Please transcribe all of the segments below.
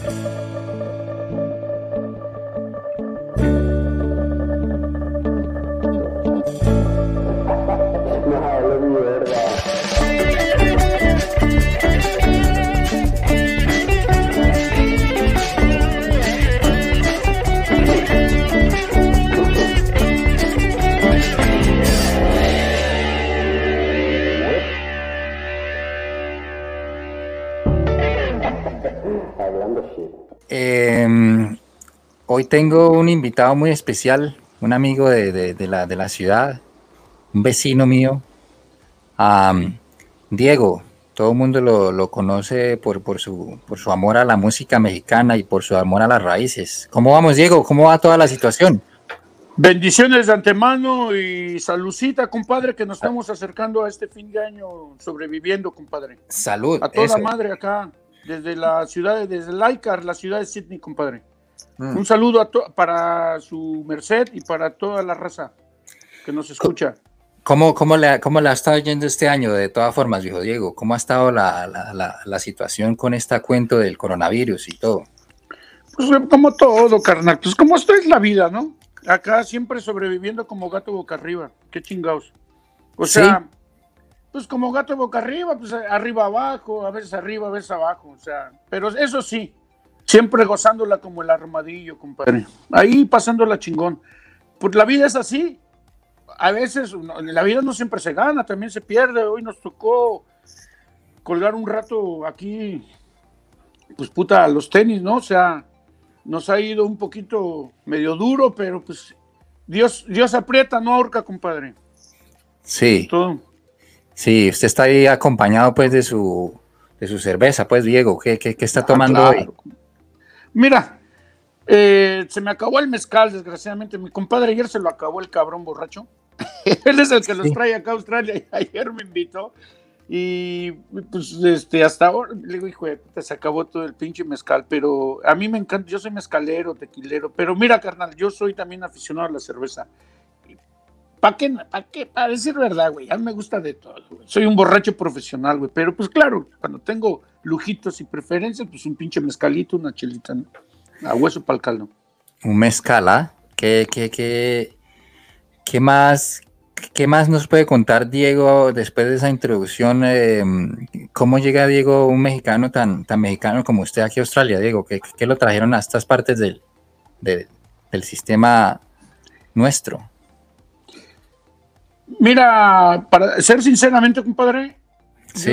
Em, hoy tengo un invitado muy especial, un amigo de, la, de la, ciudad, un vecino mío, Diego. Todo el mundo lo, conoce por, por, su, por su amor a la música mexicana y por su amor a las raíces. ¿Cómo vamos, Diego? ¿Cómo va toda la situación? Bendiciones de antemano y saludcita, compadre, que nos estamos acercando a este fin de año sobreviviendo, compadre. Salud. A toda madre acá desde la ciudad, desde Laicar, la ciudad de Sydney, compadre. Mm. Un saludo para su merced y para toda la raza que nos escucha. ¿Cómo, cómo, le, ¿Cómo ha estado yendo este año de todas formas, viejo Diego? ¿Cómo ha estado la, la, la, situación con este cuento del coronavirus y todo? Pues como todo, carnal. Pues como esto es la vida, ¿no? Acá siempre sobreviviendo como gato boca arriba. Qué chingados. O sea, pues como gato boca arriba, pues arriba abajo, a veces arriba, a veces abajo, o sea, pero eso sí, siempre gozándola como el armadillo, compadre. Ahí pasándola chingón. Pues la vida es así. A veces la vida no siempre se gana, también se pierde. Hoy nos tocó colgar un rato aquí, pues puta, los tenis, ¿no? O sea, nos ha ido un poquito medio duro, pero pues Dios, Dios aprieta, no ahorca, compadre. Sí. Todo. Sí, usted está ahí acompañado pues de su, de su cerveza, pues Diego, ¿qué, qué, está ah, tomando hoy? Mira, eh, se me acabó el mezcal, desgraciadamente. Mi compadre ayer se lo acabó el cabrón borracho. Él es el que los trae acá a Australia y ayer me invitó. Y pues este, hasta ahora, le digo, hijo, se acabó todo el pinche mezcal, pero a mí me encanta, yo soy mezcalero, tequilero, pero mira, carnal, yo soy también aficionado a la cerveza. ¿Para qué? ¿Para decir verdad, güey. A mí me gusta de todo. Soy un borracho profesional, güey. Pero pues claro, cuando tengo lujitos y preferencias, pues un pinche mezcalito, una chelita, ¿no? A hueso para el caldo. Un mezcala. ¿ah? ¿Qué, qué, qué, qué más? ¿Qué más nos puede contar Diego después de esa introducción? Em, ¿Cómo llega Diego, un mexicano tan, tan mexicano como usted aquí a Australia, Diego? ¿Qué, qué lo trajeron a estas partes del, del sistema nuestro? Mira, para ser sinceramente, compadre,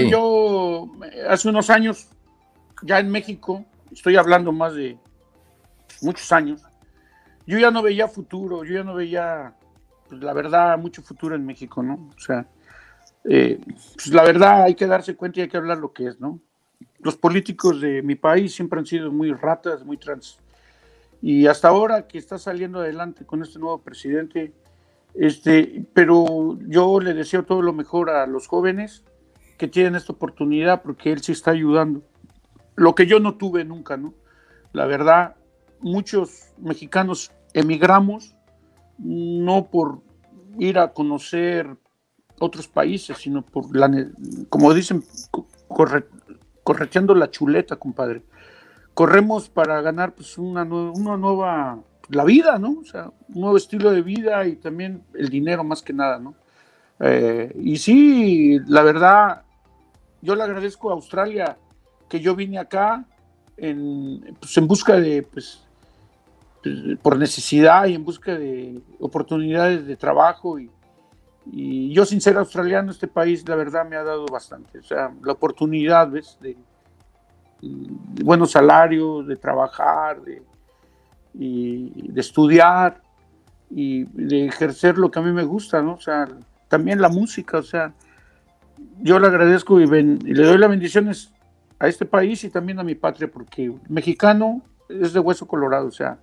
yo hace unos años, ya en México, estoy hablando más de muchos años, yo ya no veía futuro, yo ya no veía, pues, la verdad, mucho futuro en México, ¿no? O sea, eh, pues la verdad hay que darse cuenta y hay que hablar lo que es, ¿no? Los políticos de mi país siempre han sido muy ratas, muy trans. Y hasta ahora que está saliendo adelante con este nuevo presidente, este, pero yo le deseo todo lo mejor a los jóvenes que tienen esta oportunidad porque él sí está ayudando. Lo que yo no tuve nunca, ¿no? La verdad, muchos mexicanos emigramos no por ir a conocer otros países, sino por la, como dicen, correteando la chuleta, compadre. Corremos para ganar pues una, una nueva la vida, ¿no? O sea, un nuevo estilo de vida y también el dinero más que nada, ¿no? Eh, y sí, la verdad, yo le agradezco a Australia que yo vine acá en, pues, en busca de, pues, por necesidad y en busca de oportunidades de trabajo y, yo sin ser australiano este país la verdad me ha dado bastante, o sea, la oportunidad, ¿ves? De, de buenos salarios, de trabajar, de, y de estudiar y de ejercer lo que a mí me gusta, ¿no? O sea, también la música, o sea, yo le agradezco y, le doy las bendiciones a este país y también a mi patria, porque mexicano es de hueso colorado, o sea,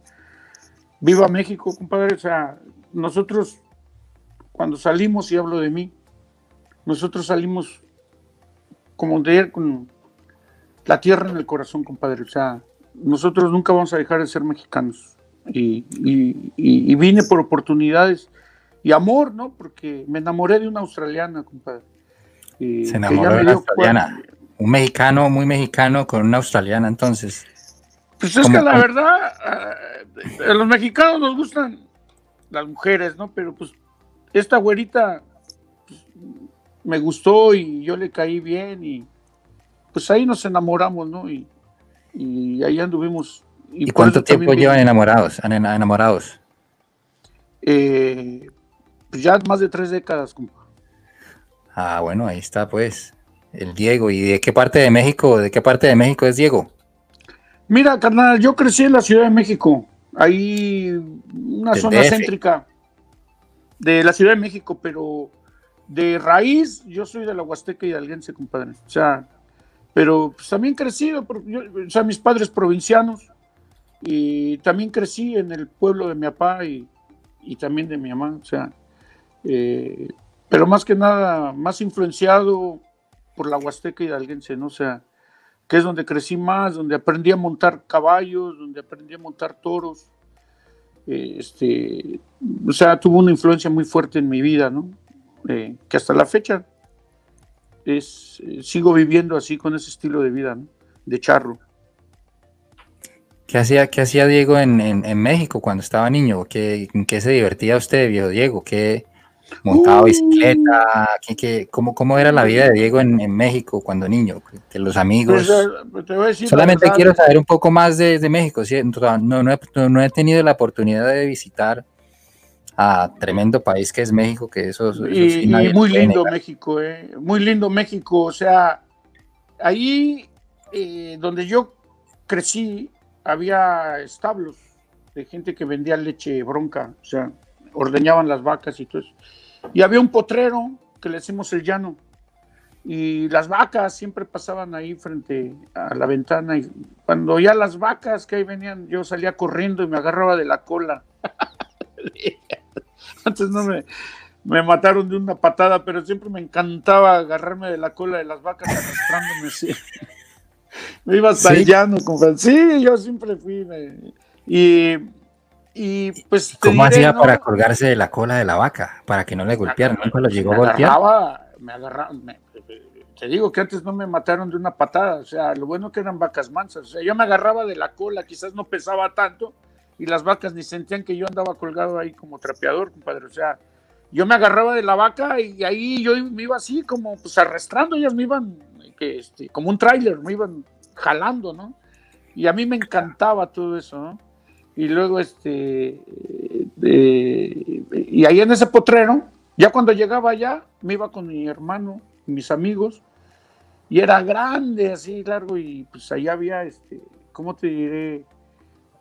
viva México, compadre, o sea, nosotros cuando salimos, y hablo de mí, nosotros salimos como de con la tierra en el corazón, compadre, o sea, nosotros nunca vamos a dejar de ser mexicanos. Y, vine por oportunidades y amor, ¿no? Porque me enamoré de una australiana, compadre. Se enamoró de una australiana. Un mexicano, muy mexicano, con una australiana, entonces. Pues es que la verdad, a los mexicanos nos gustan las mujeres, ¿no? Pero pues esta güerita pues, me gustó y yo le caí bien y pues ahí nos enamoramos, ¿no? Y, y ahí anduvimos. ¿Y, cuánto tiempo llevan enamorados? enamorados? Eh, pues ya más de tres décadas, compa. Ah, bueno, ahí está pues el Diego. ¿Y de qué parte de México? ¿De qué parte de México es Diego? Mira, carnal, yo crecí en la Ciudad de México. Ahí una zona céntrica de la Ciudad de México, pero de raíz yo soy de la Huasteca y Alguense, compadre. O sea, pero pues, también crecido, o sea, mis padres provincianos, y también crecí en el pueblo de mi papá y, también de mi mamá, o sea, eh, pero más que nada, más influenciado por la Huasteca y Alguense, ¿no? O sea, que es donde crecí más, donde aprendí a montar caballos, donde aprendí a montar toros. Este, o sea, tuvo una influencia muy fuerte en mi vida, ¿no? Eh, que hasta la fecha es, eh, sigo viviendo así con ese estilo de vida, ¿no? De charro. ¿Qué hacía, qué hacía Diego en, en, México cuando estaba niño? ¿Qué, ¿Qué se divertía usted, viejo Diego? ¿Qué, montaba bicicleta, ¿qué, cómo, cómo, era la vida de Diego en, México cuando niño, de los amigos. Pues, eh, Solamente quiero saber un poco más de, México, no, no, he, tenido la oportunidad de visitar a tremendo país que es México, que eso, y, muy lindo México, eh, muy lindo México, o sea, ahí eh, donde yo crecí había establos de gente que vendía leche bronca, o sea, ordeñaban las vacas y todo eso. Y había un potrero que le decimos el llano. Y las vacas siempre pasaban ahí frente a la ventana. Y cuando ya las vacas que ahí venían, yo salía corriendo y me agarraba de la cola. Antes no me, me mataron de una patada, pero siempre me encantaba agarrarme de la cola de las vacas arrastrándome así. me iba hasta el llano. Sí, yo siempre fui. y y pues. ¿Cómo hacía para colgarse de la cola de la vaca? Para que no le golpearan. ¿Nunca lo llegó a golpear? Me agarraba, te digo que antes no me mataron de una patada. O sea, lo bueno que eran vacas mansas. O sea, yo me agarraba de la cola, quizás no pesaba tanto, y las vacas ni sentían que yo andaba colgado ahí como trapeador, compadre. O sea, yo me agarraba de la vaca y ahí yo me iba así como pues arrastrando, ellas me iban este, como un tráiler, me iban jalando, ¿no? Y a mí me encantaba todo eso, ¿no? y luego este, y ahí en ese potrero, ya cuando llegaba allá, me iba con mi hermano, mis amigos, y era grande, así largo, y pues allá había, este, ¿cómo te diré?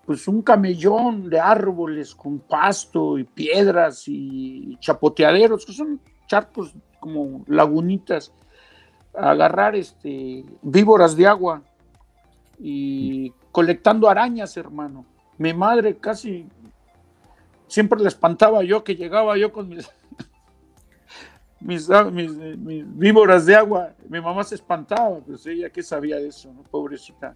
Pues un camellón de árboles con pasto y piedras y chapoteaderos, que son charcos como lagunitas, agarrar este, víboras de agua y colectando arañas, hermano mi madre casi siempre le espantaba yo que llegaba yo con mis, mis, víboras de agua. Mi mamá se espantaba, pues ella que sabía de eso, ¿no? pobrecita.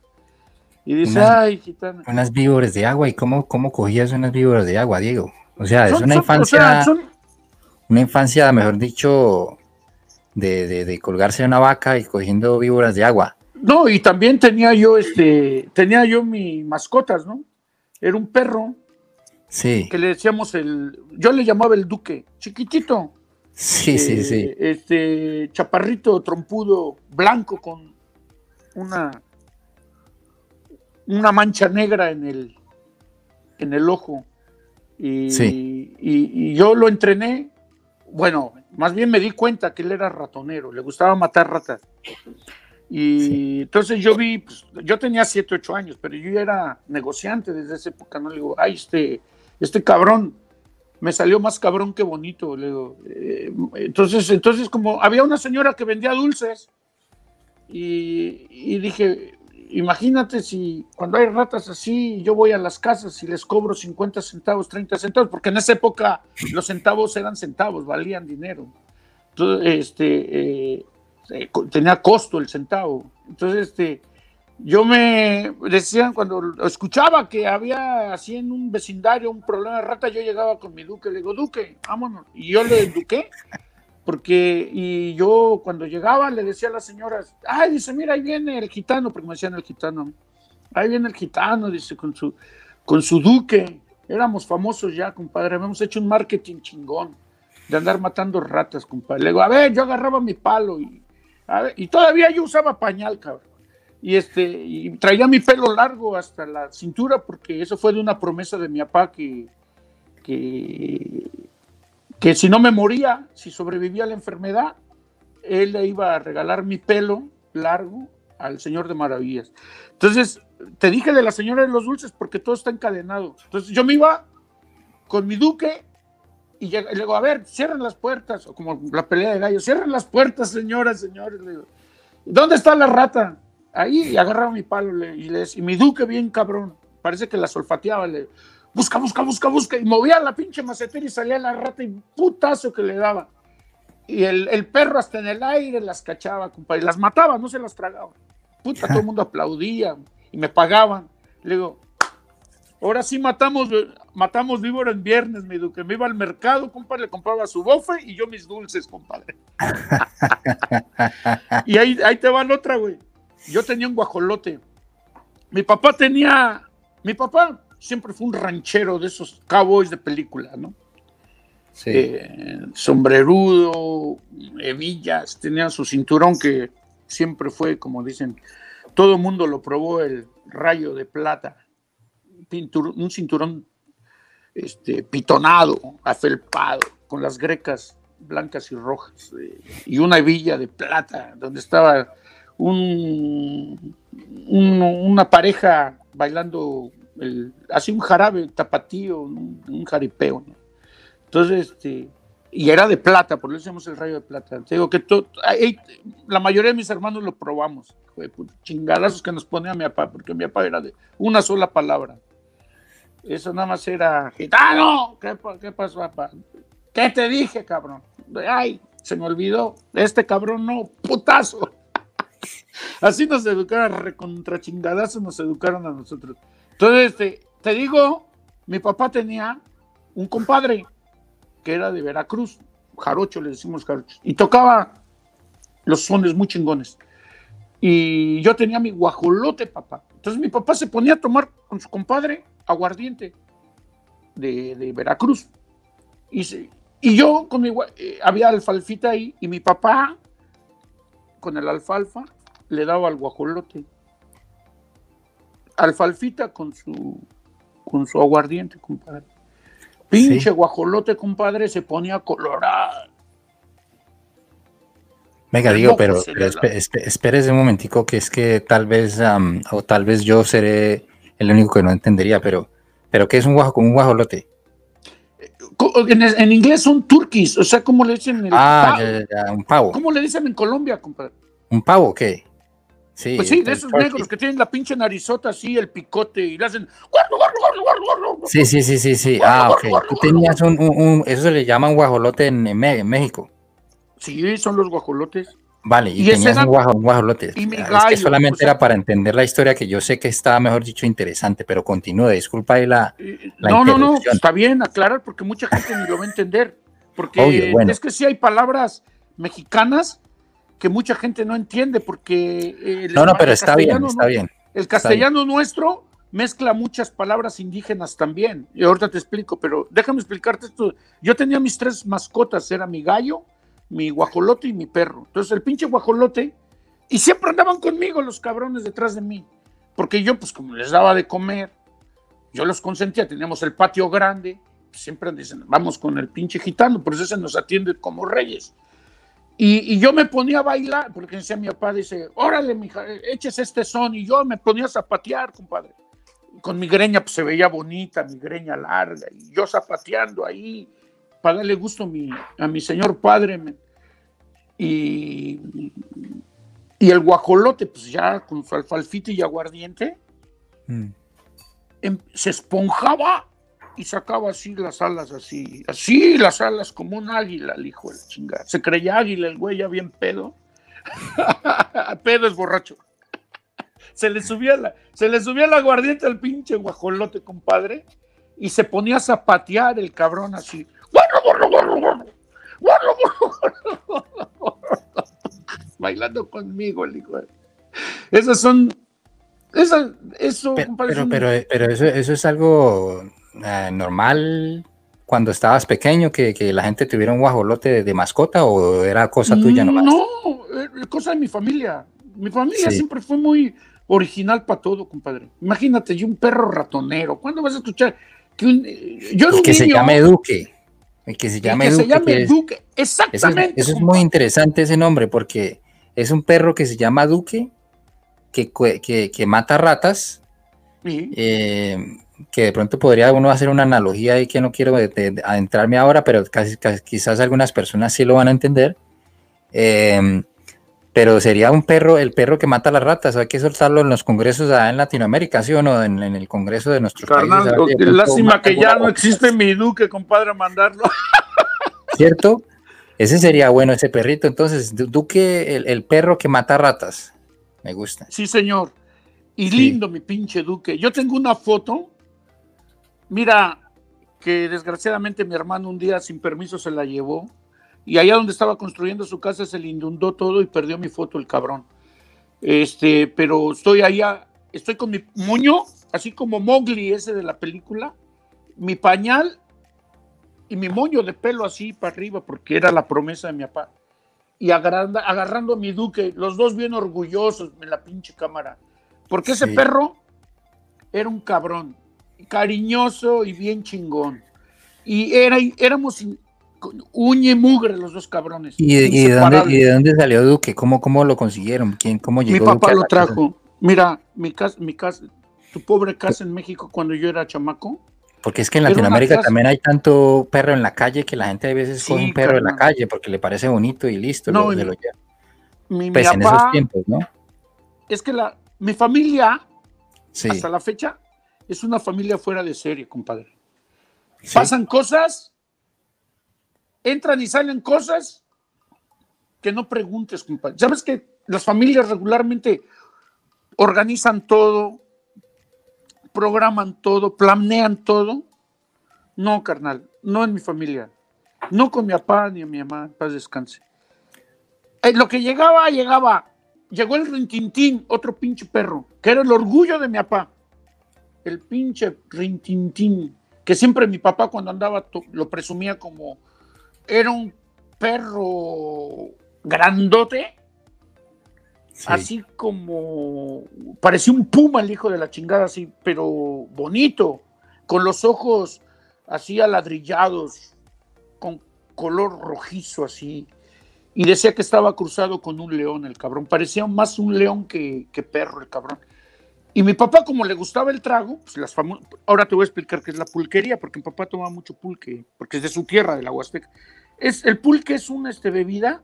Y dice, ay, gitana. Unas víboras de agua, ¿y cómo, cómo cogías unas víboras de agua, Diego? O sea, es una infancia, una infancia, mejor dicho, de, de, colgarse a una vaca y cogiendo víboras de agua. No, y también tenía yo, este, tenía yo mis mascotas, ¿no? era un perro sí. que le decíamos el, yo le llamaba el duque, chiquitito. Sí, sí, sí. Eh, este chaparrito, trompudo, blanco con una, una mancha negra en el, en el ojo. Y, sí. y, yo lo entrené, bueno, más bien me di cuenta que él era ratonero, le gustaba matar ratas. Y entonces yo vi, pues, yo tenía 7, 8 años, pero yo ya era negociante desde esa época, ¿no? Le digo, ay, este, este cabrón, me salió más cabrón que bonito, le digo. Eh, entonces, entonces como había una señora que vendía dulces y, dije, imagínate si cuando hay ratas así, yo voy a las casas y les cobro 50 centavos, 30 centavos, porque en esa época los centavos eran centavos, valían dinero. Entonces, este, eh, eh, tenía costo el centavo. Entonces, este, yo me decían cuando escuchaba que había así en un vecindario un problema de rata, yo llegaba con mi duque, le digo, duque, vámonos. Y yo le eduqué, porque, y yo cuando llegaba le decía a las señoras, ay, dice, mira, ahí viene el gitano, porque me decían el gitano. ahí viene el gitano, dice, con su, con su duque. Éramos famosos ya, compadre. Habíamos hecho un marketing chingón de andar matando ratas, compadre. Le digo, a ver, yo agarraba mi palo y, y todavía yo usaba pañal, cabrón. Y, este, y traía mi pelo largo hasta la cintura porque eso fue de una promesa de mi papá que, que, que si no me moría, si sobrevivía a la enfermedad, él le iba a regalar mi pelo largo al Señor de Maravillas. Entonces, te dije de la señora de los dulces porque todo está encadenado. Entonces, yo me iba con mi duque y, le digo, a ver, cierren las puertas, o como la pelea de gallos, cierren las puertas, señoras, señores. Le ¿dónde está la rata? Ahí, y agarraba mi palo y, le, y mi duque bien cabrón, parece que la solfateaba, le busca, busca, busca, busca, y movía la pinche macetera y salía la rata y putazo que le daba. Y el, perro hasta en el aire las cachaba, compadre, las mataba, no se las tragaba. Puta, todo el mundo aplaudía y me pagaban. Le digo, ahora sí matamos, matamos víbora en viernes, mi duque. Me iba al mercado, compadre, le compraba su bofe y yo mis dulces, compadre. y ahí, ahí te va la otra, güey. Yo tenía un guajolote. Mi papá tenía, mi papá siempre fue un ranchero de esos cowboys de película, ¿no? Eh, sombrerudo, hebillas, tenía su cinturón que siempre fue, como dicen, todo el mundo lo probó, el rayo de plata, un cinturón este, pitonado, afelpado, con las grecas blancas y rojas, eh, y una hebilla de plata, donde estaba un, una pareja bailando, el, así un jarabe tapatío, un, jaripeo, ¿no? Entonces, este, y era de plata, por eso hacemos el rayo de plata. Te digo que la mayoría de mis hermanos lo probamos. chingadazos que nos ponía mi papá, porque mi papá era de una sola palabra. Eso nada más era gitano. ¿Qué, qué pasó, papá? ¿Qué te dije, cabrón? Ay, se me olvidó. Este cabrón no, putazo. Así nos educaron, recontra chingadazos nos educaron a nosotros. Entonces, este, te digo, mi papá tenía un compadre que era de Veracruz, jarocho, le decimos jarocho, y tocaba los sones muy chingones. Y yo tenía mi guajolote, papá. Entonces mi papá se ponía a tomar con su compadre aguardiente de, Veracruz. Y, yo con mi eh, había alfalfita ahí, y mi papá con el alfalfa le daba al guajolote. Alfalfita con su con su aguardiente, compadre. Pinche guajolote, compadre, se ponía colorado. Venga, digo, pero, espérese un momentico, que es que tal vez, o tal vez yo seré el único que no entendería, pero, pero ¿qué es un guajo con un guajolote? En, inglés son turquís, o sea, ¿cómo le dicen? El ah, un pavo. ¿Cómo le dicen en Colombia, compadre? ¿Un pavo qué? Sí, pues sí, de esos negros que tienen la pinche narizota así, el picote y le hacen. Sí, sí, sí, sí, sí. Ah, ok. Tú tenías un, eso se le llama un guajolote en, México. Sí, son los guajolotes. Vale, y, tenías un, guajolote. Y mi gallo, es que solamente era para entender la historia que yo sé que está, mejor dicho, interesante, pero continúe, disculpa ahí la, No, no, no, está bien, aclarar, porque mucha gente ni lo va a entender. Porque es que sí hay palabras mexicanas que mucha gente no entiende porque... Eh, no, no, pero está bien, está bien. El castellano nuestro mezcla muchas palabras indígenas también. Y ahorita te explico, pero déjame explicarte esto. Yo tenía mis tres mascotas, era mi gallo, mi guajolote y mi perro. Entonces el pinche guajolote, y siempre andaban conmigo los cabrones detrás de mí, porque yo pues como les daba de comer, yo los consentía, teníamos el patio grande, siempre dicen, vamos con el pinche gitano, por eso se nos atiende como reyes. Y, yo me ponía a bailar, porque decía mi papá, dice, órale, mija, eches este son. Y yo me ponía a zapatear, compadre. Con mi greña, pues se veía bonita, mi greña larga. Y yo zapateando ahí, para darle gusto a mi, a mi señor padre. Y, y el guajolote, pues ya con su alfalfite y aguardiente, mm. em, se esponjaba y sacaba así las alas, así, así las alas como un águila, el hijo de chingada. Se creía águila el güey ya bien pedo. pedo es borracho. se le subía la, se le subía la aguardiente al pinche guajolote, compadre, y se ponía a zapatear el cabrón así. Bailando conmigo, el hijo. Esas son eso, eso, Pero, pero, pero, pero eso, eso es algo eh, normal cuando estabas pequeño, que, que la gente tuviera un guajolote de, de mascota o era cosa tuya nomás. No, es cosa de mi familia. Mi familia Sí. siempre fue muy original para todo, compadre. Imagínate, yo un perro ratonero. ¿Cuándo vas a escuchar que un, eh, yo un que se llame Duque. Que se llame que Duque. se llame que es- Duque? eso es, Exactamente. eso es muy interesante ese nombre porque es un perro que se llama Duque, que, que, que mata ratas, Sí. eh, que de pronto podría uno hacer una analogía ahí que no quiero de- de- de adentrarme ahora, pero casi, casi- quizás algunas personas sí lo van a entender. Eh, pero sería un perro, el perro que mata las ratas, hay que soltarlo en los congresos allá en Latinoamérica, ¿sí o no? En, en el congreso de nuestros Carnal, países. ver lástima que ya no existe mi Duque, compadre, a mandarlo. ¿Cierto? Ese sería bueno, ese perrito. Entonces, Du- Duque, el, el perro que mata ratas. Me gusta. Sí, señor. Y Sí. lindo, mi pinche Duque. Yo tengo una foto. Mira, que desgraciadamente mi hermano un día sin permiso se la llevó. Y allá donde estaba construyendo su casa se le inundó todo y perdió mi foto el cabrón. Este, pero estoy allá, estoy con mi moño, así como Mowgli ese de la película, mi pañal y mi moño de pelo así para arriba, porque era la promesa de mi papá. Y agarrando, agarrando a mi duque, los dos bien orgullosos en la pinche cámara. Porque ese Sí. perro era un cabrón, cariñoso y bien chingón. Y era, éramos y mugre los dos cabrones. ¿Y, de- y de, dónde, y de dónde salió Duque? ¿Cómo, cómo lo consiguieron? ¿Quién, ¿Cómo llegó Mi papá lo casa? trajo. Mira, mi casa, mi casa, tu pobre casa en México cuando yo era chamaco. Porque es que en Latinoamérica también hay tanto perro en la calle que la gente a veces Sí, coge un perro en la calle porque le parece bonito y listo, No, lo, mi- lo lleva. Mi, mi Pues en esos tiempos, ¿no? es que la, mi familia, Sí. hasta la fecha, es una familia fuera de serie, compadre. sí. Pasan cosas, entran y salen cosas que no preguntes, compadre. ¿Sabes que las familias regularmente organizan todo, programan todo, planean todo? No, carnal, no en mi familia. No con mi papá ni a mi mamá, en paz descanse. Eh, lo que llegaba, llegaba. Llegó el rintintín, otro pinche perro, que era el orgullo de mi papá. El pinche rintintín, que siempre mi papá cuando andaba lo presumía como era un perro grandote, sí. así como parecía un puma el hijo de la chingada, así, pero bonito, con los ojos así aladrillados, con color rojizo así. Y decía que estaba cruzado con un león el cabrón. Parecía más un león que, que perro el cabrón. Y mi papá, como le gustaba el trago, pues las famo- ahora te voy a explicar qué es la pulquería, porque mi papá toma mucho pulque, porque es de su tierra, de la Huasteca. Es, el pulque es una este, bebida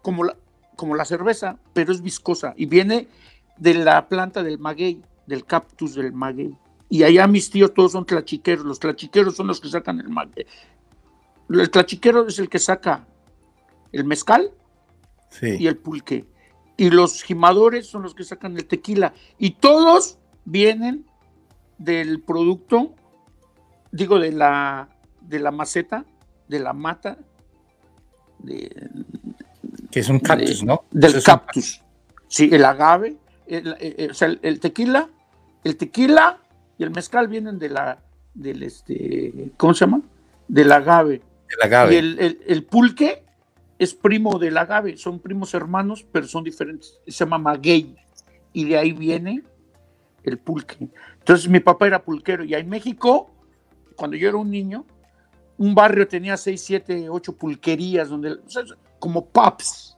como la, como la cerveza, pero es viscosa y viene de la planta del maguey, del cactus del maguey. Y allá mis tíos todos son tlachiqueros, los tlachiqueros son los que sacan el maguey. El tlachiquero es el que saca el mezcal sí. y el pulque. Y los gimadores son los que sacan el tequila. Y todos vienen del producto, digo, de la, de la maceta, de la mata, de- Que es un cactus, de- ¿no? del Eso es un- cactus. Sí, el agave, el, el- el- o sea, el- el tequila, el tequila y el mezcal vienen de la, del este, ¿cómo se llama? Del agave. el agave. Y el pulque es primo del agave, son primos hermanos, pero son diferentes. Se llama maguey. Y de ahí viene el pulque. Entonces mi papá era pulquero. Y en México, cuando yo era un niño, un barrio tenía seis, siete, ocho pulquerías, donde, o sea, como pubs.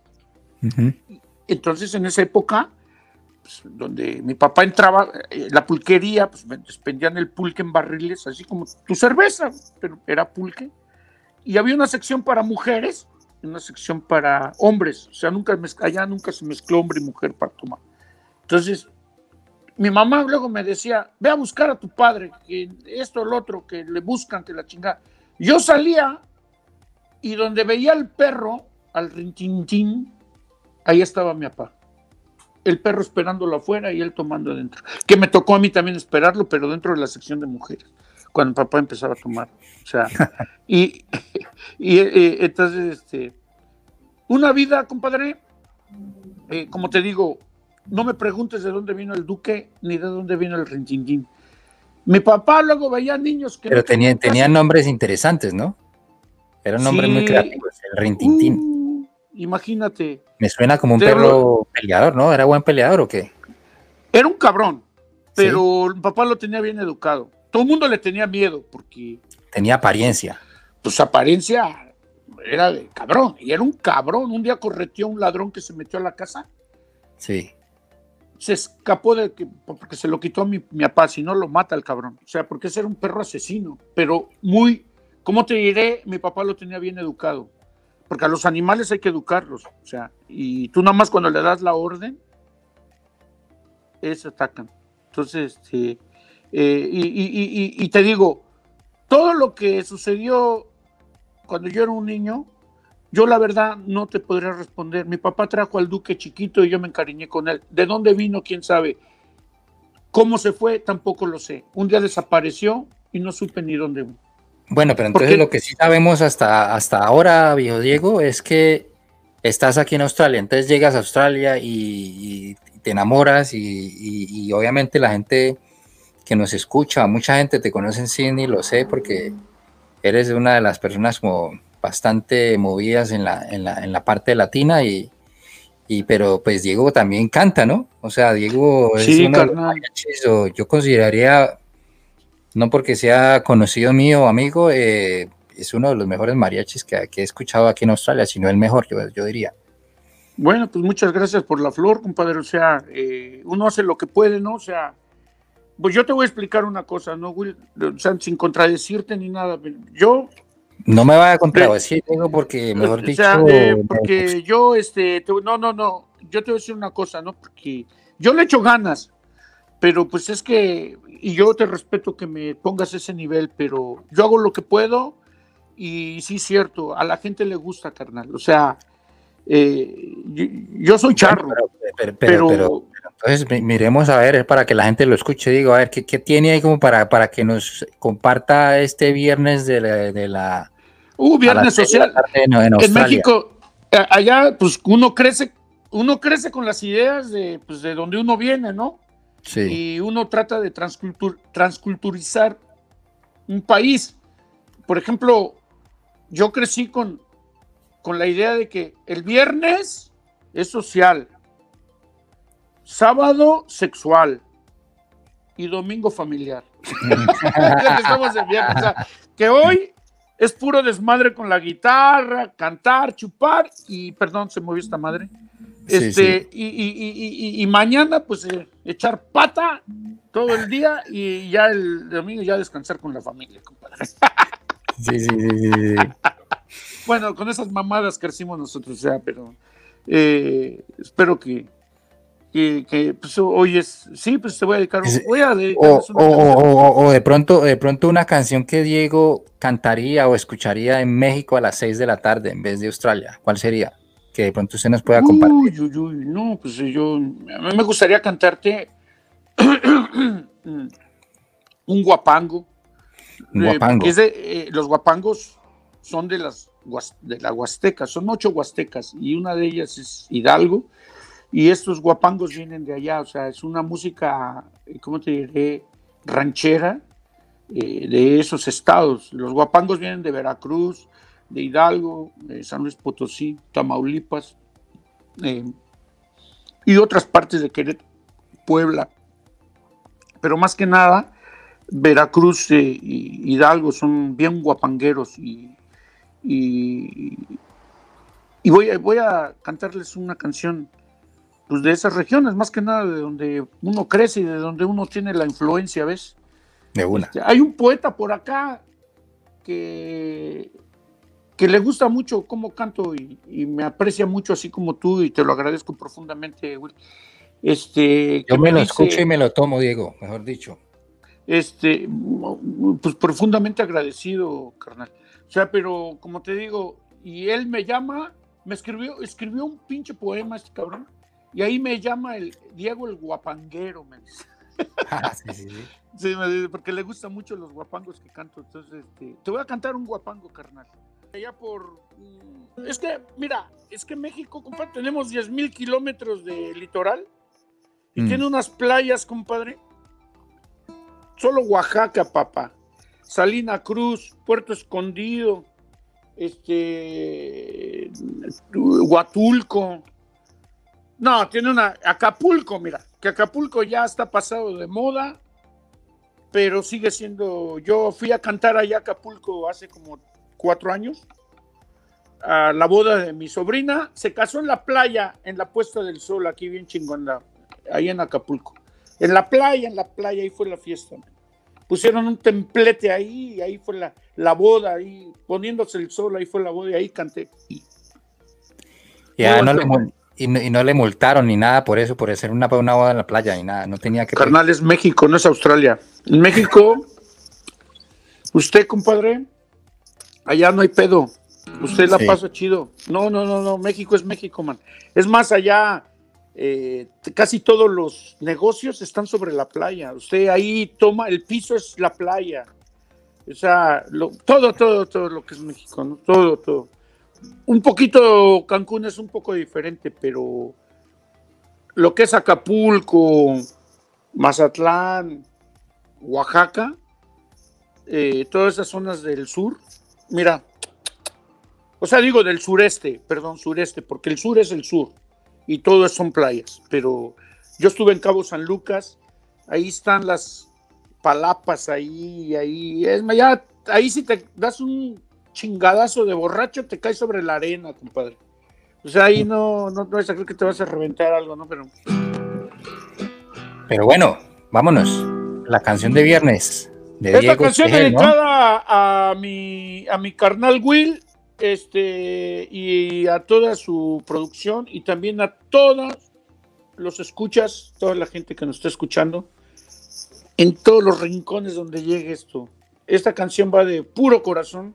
Ujú. Entonces en esa época, pues, donde mi papá entraba, eh, la pulquería, pues me despendían el pulque en barriles, así como tu cerveza, pero era pulque. Y había una sección para mujeres una sección para hombres. O sea, nunca allá nunca se mezcló hombre y mujer para tomar. Entonces, mi mamá luego me decía, ve a buscar a tu padre, que esto, el otro, que le buscan, que la chingada. Yo salía y donde veía al perro, al rintintín, ahí estaba mi papá. El perro esperándolo afuera y él tomando adentro. Que me tocó a mí también esperarlo, pero dentro de la sección de mujeres, cuando papá empezaba a tomar. O sea, y, y eh, entonces, este, una vida, compadre, eh, como te digo, no me preguntes de dónde vino el duque ni de dónde vino el rintintín. Mi papá luego veía niños que... Pero tenían, tenían nombres interesantes, ¿no? Eran nombres muy creativos, el rintintín. Uh, imagínate. Me suena como un perro peleador, ¿no? ¿Era buen peleador o qué? Era un cabrón, pero mi papá lo tenía bien educado. Todo el mundo le tenía miedo porque... Tenía apariencia. Pues apariencia era de cabrón, y era un cabrón. Un día correteó a un ladrón que se metió a la casa. Sí se escapó de que, porque se lo quitó a mi, mi papá, si no lo mata el cabrón. O sea, porque ese era un perro asesino, pero muy, ¿cómo te diré? Mi papá lo tenía bien educado, porque a los animales hay que educarlos, o sea, y tú nada más cuando le das la orden, ellos atacan. Entonces, este, eh, y, y te digo, todo lo que sucedió cuando yo era un niño, yo la verdad no te podría responder. Mi papá trajo al duque chiquito y yo me encariñé con él. ¿De dónde vino? ¿Quién sabe? ¿Cómo se fue? Tampoco lo sé. Un día desapareció y no supe ni dónde. Bueno, pero entonces lo que sí sabemos hasta, hasta ahora, viejo Diego, es que estás aquí en Australia. Entonces llegas a Australia y, te enamoras y, obviamente la gente que nos escucha, mucha gente te conoce en Sydney, lo sé, porque eres una de las personas como bastante movidas en la, en la, en la parte latina y, y, pero pues Diego también canta, ¿no? O sea, Diego es uno de los yo consideraría, no porque sea conocido mío o amigo, eh, es uno de los mejores mariachis que, que, he escuchado aquí en Australia, sino el mejor, yo, yo, diría. Bueno, pues muchas gracias por la flor, compadre. O sea, eh, uno hace lo que puede, ¿no? O sea, pues yo te voy a explicar una cosa, ¿no, Will? O sea, sin contradecirte ni nada. Yo no me vaya a contradecir, digo, porque mejor dicho. Eh, porque yo, este, no, no, no, yo te voy a decir una cosa, ¿no? Porque yo le echo ganas, pero pues es que, y yo te respeto que me pongas ese nivel, pero yo hago lo que puedo y sí, cierto, a la gente le gusta, carnal. O sea, eh, yo, soy charro, pero, pero, entonces miremos a ver, para que la gente lo escuche, digo, a ver, ¿qué, qué tiene ahí como para, para que nos comparta este viernes de la... De la uh, viernes social. En, México, allá, pues uno crece, uno crece con las ideas de, pues, de donde uno viene, ¿no? Sí. Y uno trata de transcultur, transculturizar un país. Por ejemplo, yo crecí con, con la idea de que el viernes es social, sábado sexual y domingo familiar. que hoy es puro desmadre con la guitarra, cantar, chupar y, perdón, se movió esta madre. Este, Y, mañana, pues, eh, echar pata todo el día y ya el domingo ya descansar con la familia, compadre. Sí, sí, sí, Bueno, con esas mamadas crecimos nosotros, ya, pero eh, espero que, que, pues, hoy es, sí, pues te voy a dedicar, voy a o, de pronto, de pronto una canción que Diego cantaría o escucharía en México a las 6 de la tarde en vez de Australia, ¿cuál sería? Que de pronto usted nos pueda compartir. Uy, uy, no, pues yo, a mí me gustaría cantarte un guapango. Un guapango. Eh, los guapangos son de las de la Huasteca, son ocho huastecas y una de ellas es Hidalgo y estos guapangos vienen de allá, o sea, es una música, ¿cómo te diré? Ranchera eh, de esos estados. Los guapangos vienen de Veracruz, de Hidalgo, de San Luis Potosí, Tamaulipas eh, y otras partes de Querétaro, Puebla. Pero más que nada, Veracruz e Hidalgo son bien guapangueros y, y, voy, voy a cantarles una canción pues de esas regiones, más que nada de donde uno crece y de donde uno tiene la influencia, ¿ves? De una. Este, hay un poeta por acá que, que le gusta mucho cómo canto y, me aprecia mucho así como tú y te lo agradezco profundamente, Este, Yo me, lo escucho y me lo tomo, Diego, mejor dicho. Este, pues profundamente agradecido, carnal. O sea, pero como te digo, y él me llama, me escribió, escribió un pinche poema este cabrón y ahí me llama el Diego el guapanguero, me dice. Ah, sí, sí, sí. sí, me dice, porque le gustan mucho los guapangos que canto. Entonces, este, te voy a cantar un guapango, carnal. Allá por. Mm, es que, mira, es que México, compadre, tenemos 10 mil kilómetros de litoral Y mm. tiene unas playas, compadre. Solo Oaxaca, papá. Salina Cruz, Puerto Escondido, este, Huatulco. No, tiene una, Acapulco, mira, que Acapulco ya está pasado de moda, pero sigue siendo, yo fui a cantar allá a Acapulco hace como cuatro años, a la boda de mi sobrina, se casó en la playa, en la puesta del sol, aquí bien chingón, ahí en Acapulco. En la playa, en la playa, ahí fue la fiesta pusieron un templete ahí y ahí fue la, la boda, ahí poniéndose el sol, ahí fue la boda y ahí canté. Y, no le, y, no, le multaron ni nada por eso, por hacer una, una boda en la playa ni nada, no tenía que... Carnal, es México, no es Australia. En México, usted, compadre, allá no hay pedo. Usted la pasa chido. No, no, no, no, México es México, man. Es más allá eh, casi todos los negocios están sobre la playa. Usted ahí toma, el piso es la playa. O sea, todo, todo, todo lo que es México, todo, todo. Un poquito, Cancún es un poco diferente, pero lo que es Acapulco, Mazatlán, Oaxaca, eh, todas esas zonas del sur, mira, o sea, digo del sureste, perdón, sureste, porque el sur es el sur y todo son playas. Pero yo estuve en Cabo San Lucas, ahí están las palapas, ahí, ahí, es ya, ahí si te das un chingadazo de borracho, te caes sobre la arena, compadre. O sea, ahí no, no, no es que te vas a reventar algo, ¿no? Pero. Pero bueno, vámonos. La canción de viernes. De Esta canción dedicada a, mi, a mi carnal Will este, y a toda su producción y también a todos los escuchas, toda la gente que nos está escuchando, en todos los rincones donde llegue esto. Esta canción va de puro corazón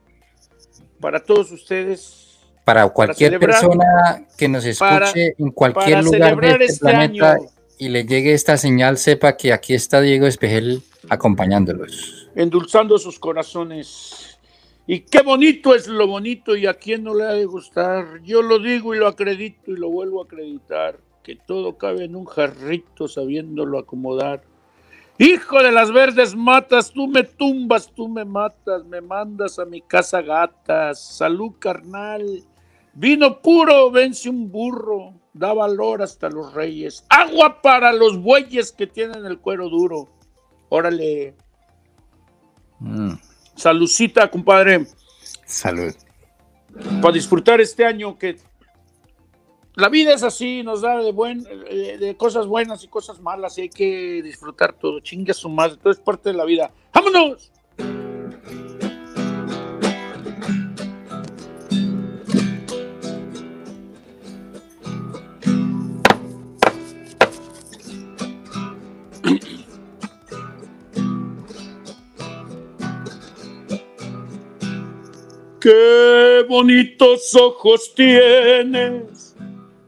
para todos ustedes. Para cualquier persona que nos escuche en cualquier lugar de este, este planeta y le llegue esta señal, sepa que aquí está Diego Espejel acompañándolos. Endulzando sus corazones. Y qué bonito es lo bonito y a quién no le ha de gustar. Yo lo digo y lo acredito y lo vuelvo a acreditar, que todo cabe en un jarrito sabiéndolo acomodar. Hijo de las verdes matas, tú me tumbas, tú me matas, me mandas a mi casa gatas. Salud carnal, vino puro, vence un burro, da valor hasta los reyes. Agua para los bueyes que tienen el cuero duro. Órale. Mm. Saludcita, compadre. Salud. Para disfrutar este año que la vida es así, nos da de, buen, de cosas buenas y cosas malas y hay que disfrutar todo. Chinga su madre, todo es parte de la vida. ¡Vámonos! Qué bonitos ojos tienes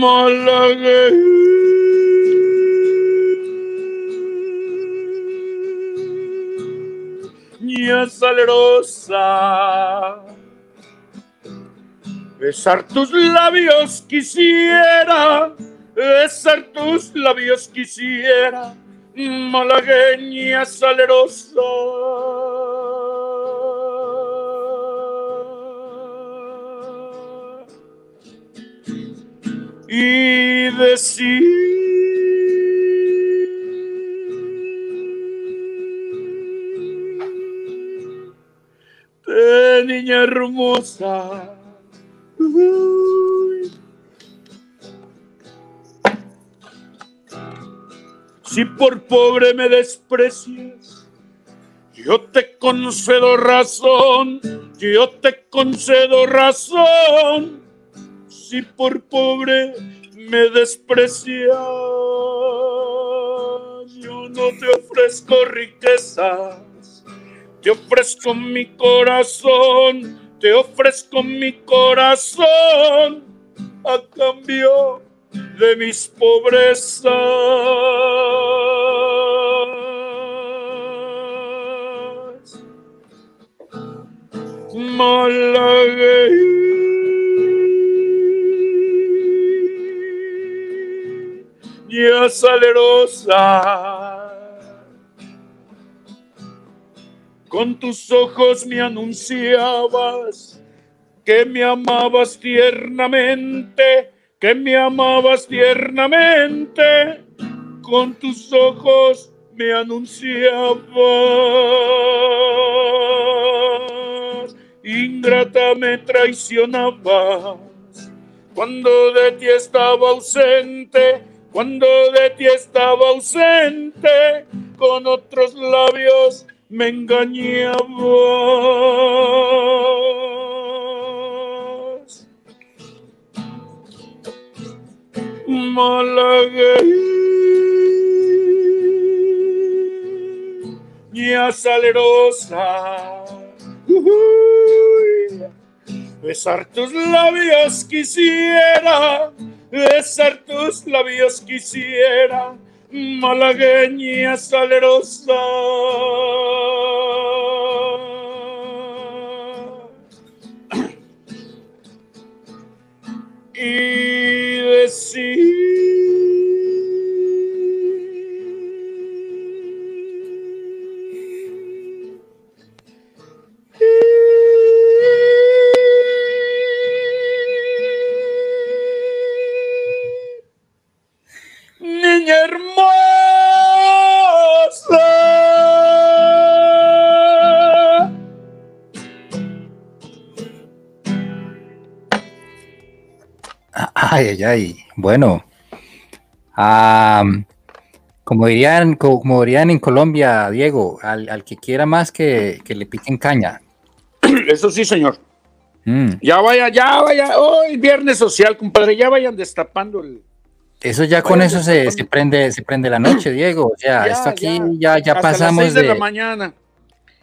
Malagueña salerosa, besar tus labios quisiera besar tus labios quisiera, malagueña salerosa. Y decir de niña hermosa. Si por pobre me desprecias, yo te concedo razón, yo te concedo razón, si por pobre me desprecias, yo no te ofrezco riquezas, te ofrezco mi corazón, te ofrezco mi corazón a cambio de mis pobrezas. Salerosa, con tus ojos me anunciabas que me amabas tiernamente, que me amabas tiernamente, con tus ojos me anunciabas ingrata me traicionabas, cuando de ti estaba ausente, cuando de ti estaba ausente, con otros labios me engañabas. Malagueña salerosa besar tus labios quisiera, besar tus labios quisiera, malagueña salerosa. y decir Ay, ay, ay. Bueno, como, dirían, como dirían en Colombia, Diego, al, que quiera más que, le piquen caña. Eso sí, señor. Mm. Ya vaya, ya vaya. Hoy viernes social, compadre, ya vayan destapando el. Eso ya con eso se, prende, se prende la noche, Diego. Ya, esto aquí ya, ya, pasamos las de, de la mañana.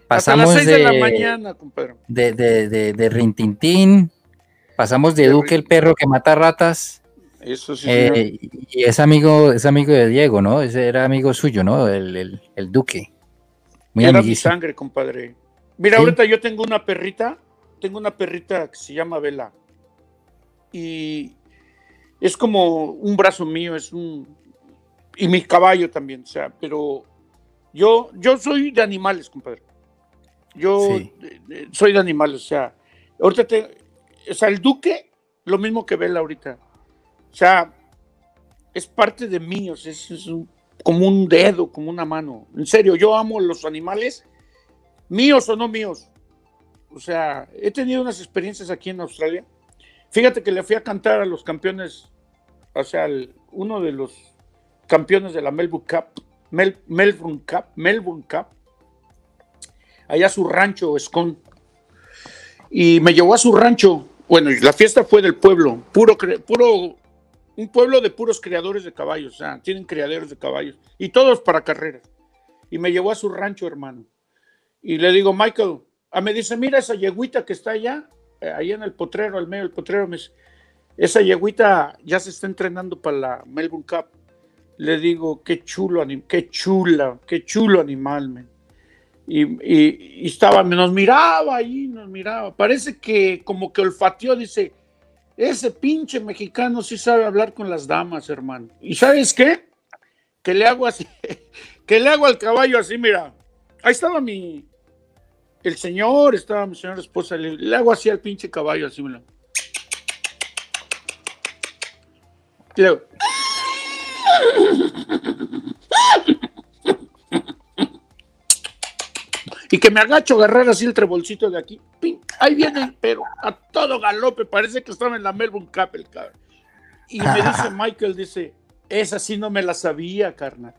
Pasamos Hasta las de, de, la mañana, compadre. De, de, de, Rintintín Pasamos de Duque, el perro que mata ratas. Eso sí. Eh, y es amigo, es amigo de Diego, ¿no? Ese era amigo suyo, ¿no? El, Duque. Muy era mi sangre, compadre. Mira, ahorita yo tengo una perrita, tengo una perrita que se llama Vela. Y es como un brazo mío, es un. Y mi caballo también, o sea, pero yo, yo soy de animales, compadre. Yo soy de animales, o sea, ahorita te, o sea, el Duque, lo mismo que Vela ahorita. O sea, es parte de mí, o sea, es, como un dedo, como una mano. En serio, yo amo los animales, míos o no míos. O sea, he tenido unas experiencias aquí en Australia. Fíjate que le fui a cantar a los campeones, o sea, uno de los campeones de la Melbourne Cup, Melbourne Cup, Melbourne Cup, allá a su rancho, Scone. Y me llevó a su rancho bueno, la fiesta fue del pueblo, puro, puro, un pueblo de puros criadores de caballos, o sea, tienen criaderos de caballos, y todos para carreras. Y me llevó a su rancho, hermano. Y le digo, Michael, ah, me dice, mira esa yeguita que está allá, eh, ahí en el potrero, al medio del potrero, me dice, esa yeguita ya se está entrenando para la Melbourne Cup. Le digo, qué chulo, qué chula, qué chulo animal, man y, estaba, nos miraba ahí, nos miraba. Parece que como que olfateó, dice, ese pinche mexicano sí sabe hablar con las damas, hermano. ¿Y sabes qué? Que le hago así, que le hago al caballo así, mira. Ahí estaba mi, el señor, estaba mi señora esposa, le, hago así al pinche caballo, así, mira. Y que me agacho a agarrar así el trebolcito de aquí. Ahí viene, pero a todo galope, parece que estaba en la Melbourne Cup el cabrón. Y me dice Michael, dice, esa sí no me la sabía, carnal.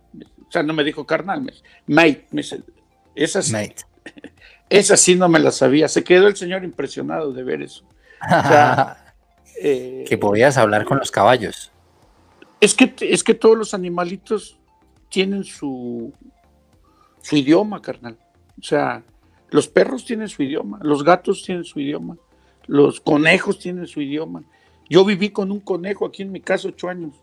O sea, no me dijo carnal, me, mate, me dice, esa sí, esa sí no me la sabía. Se quedó el señor impresionado de ver eso. O sea, eh, que podías hablar con los caballos. Es que, es que todos los animalitos tienen su, su idioma, carnal. O sea, los perros tienen su idioma, los gatos tienen su idioma, los conejos tienen su idioma. Yo viví con un conejo aquí en mi casa ocho años,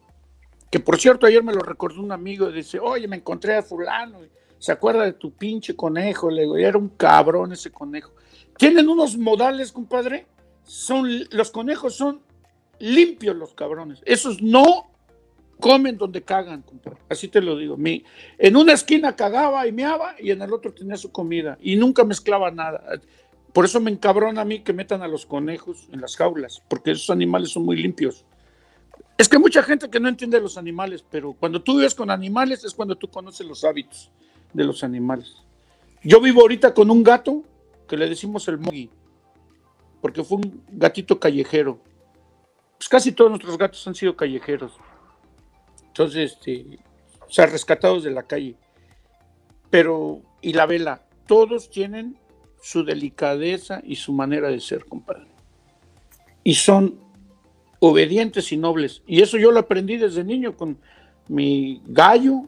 que por cierto ayer me lo recordó un amigo y dice, oye, me encontré a fulano, ¿se acuerda de tu pinche conejo? Le digo, era un cabrón ese conejo. Tienen unos modales, compadre, son, los conejos son limpios los cabrones, esos no comen donde cagan. Así te lo digo. Mi, en una esquina cagaba y meaba y en el otro tenía su comida y nunca mezclaba nada. Por eso me encabrona a mí que metan a los conejos en las jaulas, porque esos animales son muy limpios. Es que mucha gente que no entiende los animales, pero cuando tú vives con animales es cuando tú conoces los hábitos de los animales. Yo vivo ahorita con un gato que le decimos el Mogi, porque fue un gatito callejero. Pues casi todos nuestros gatos han sido callejeros. Entonces, este, o sea, rescatados de la calle. Pero, y la vela, todos tienen su delicadeza y su manera de ser, compadre. Y son obedientes y nobles. Y eso yo lo aprendí desde niño con mi gallo.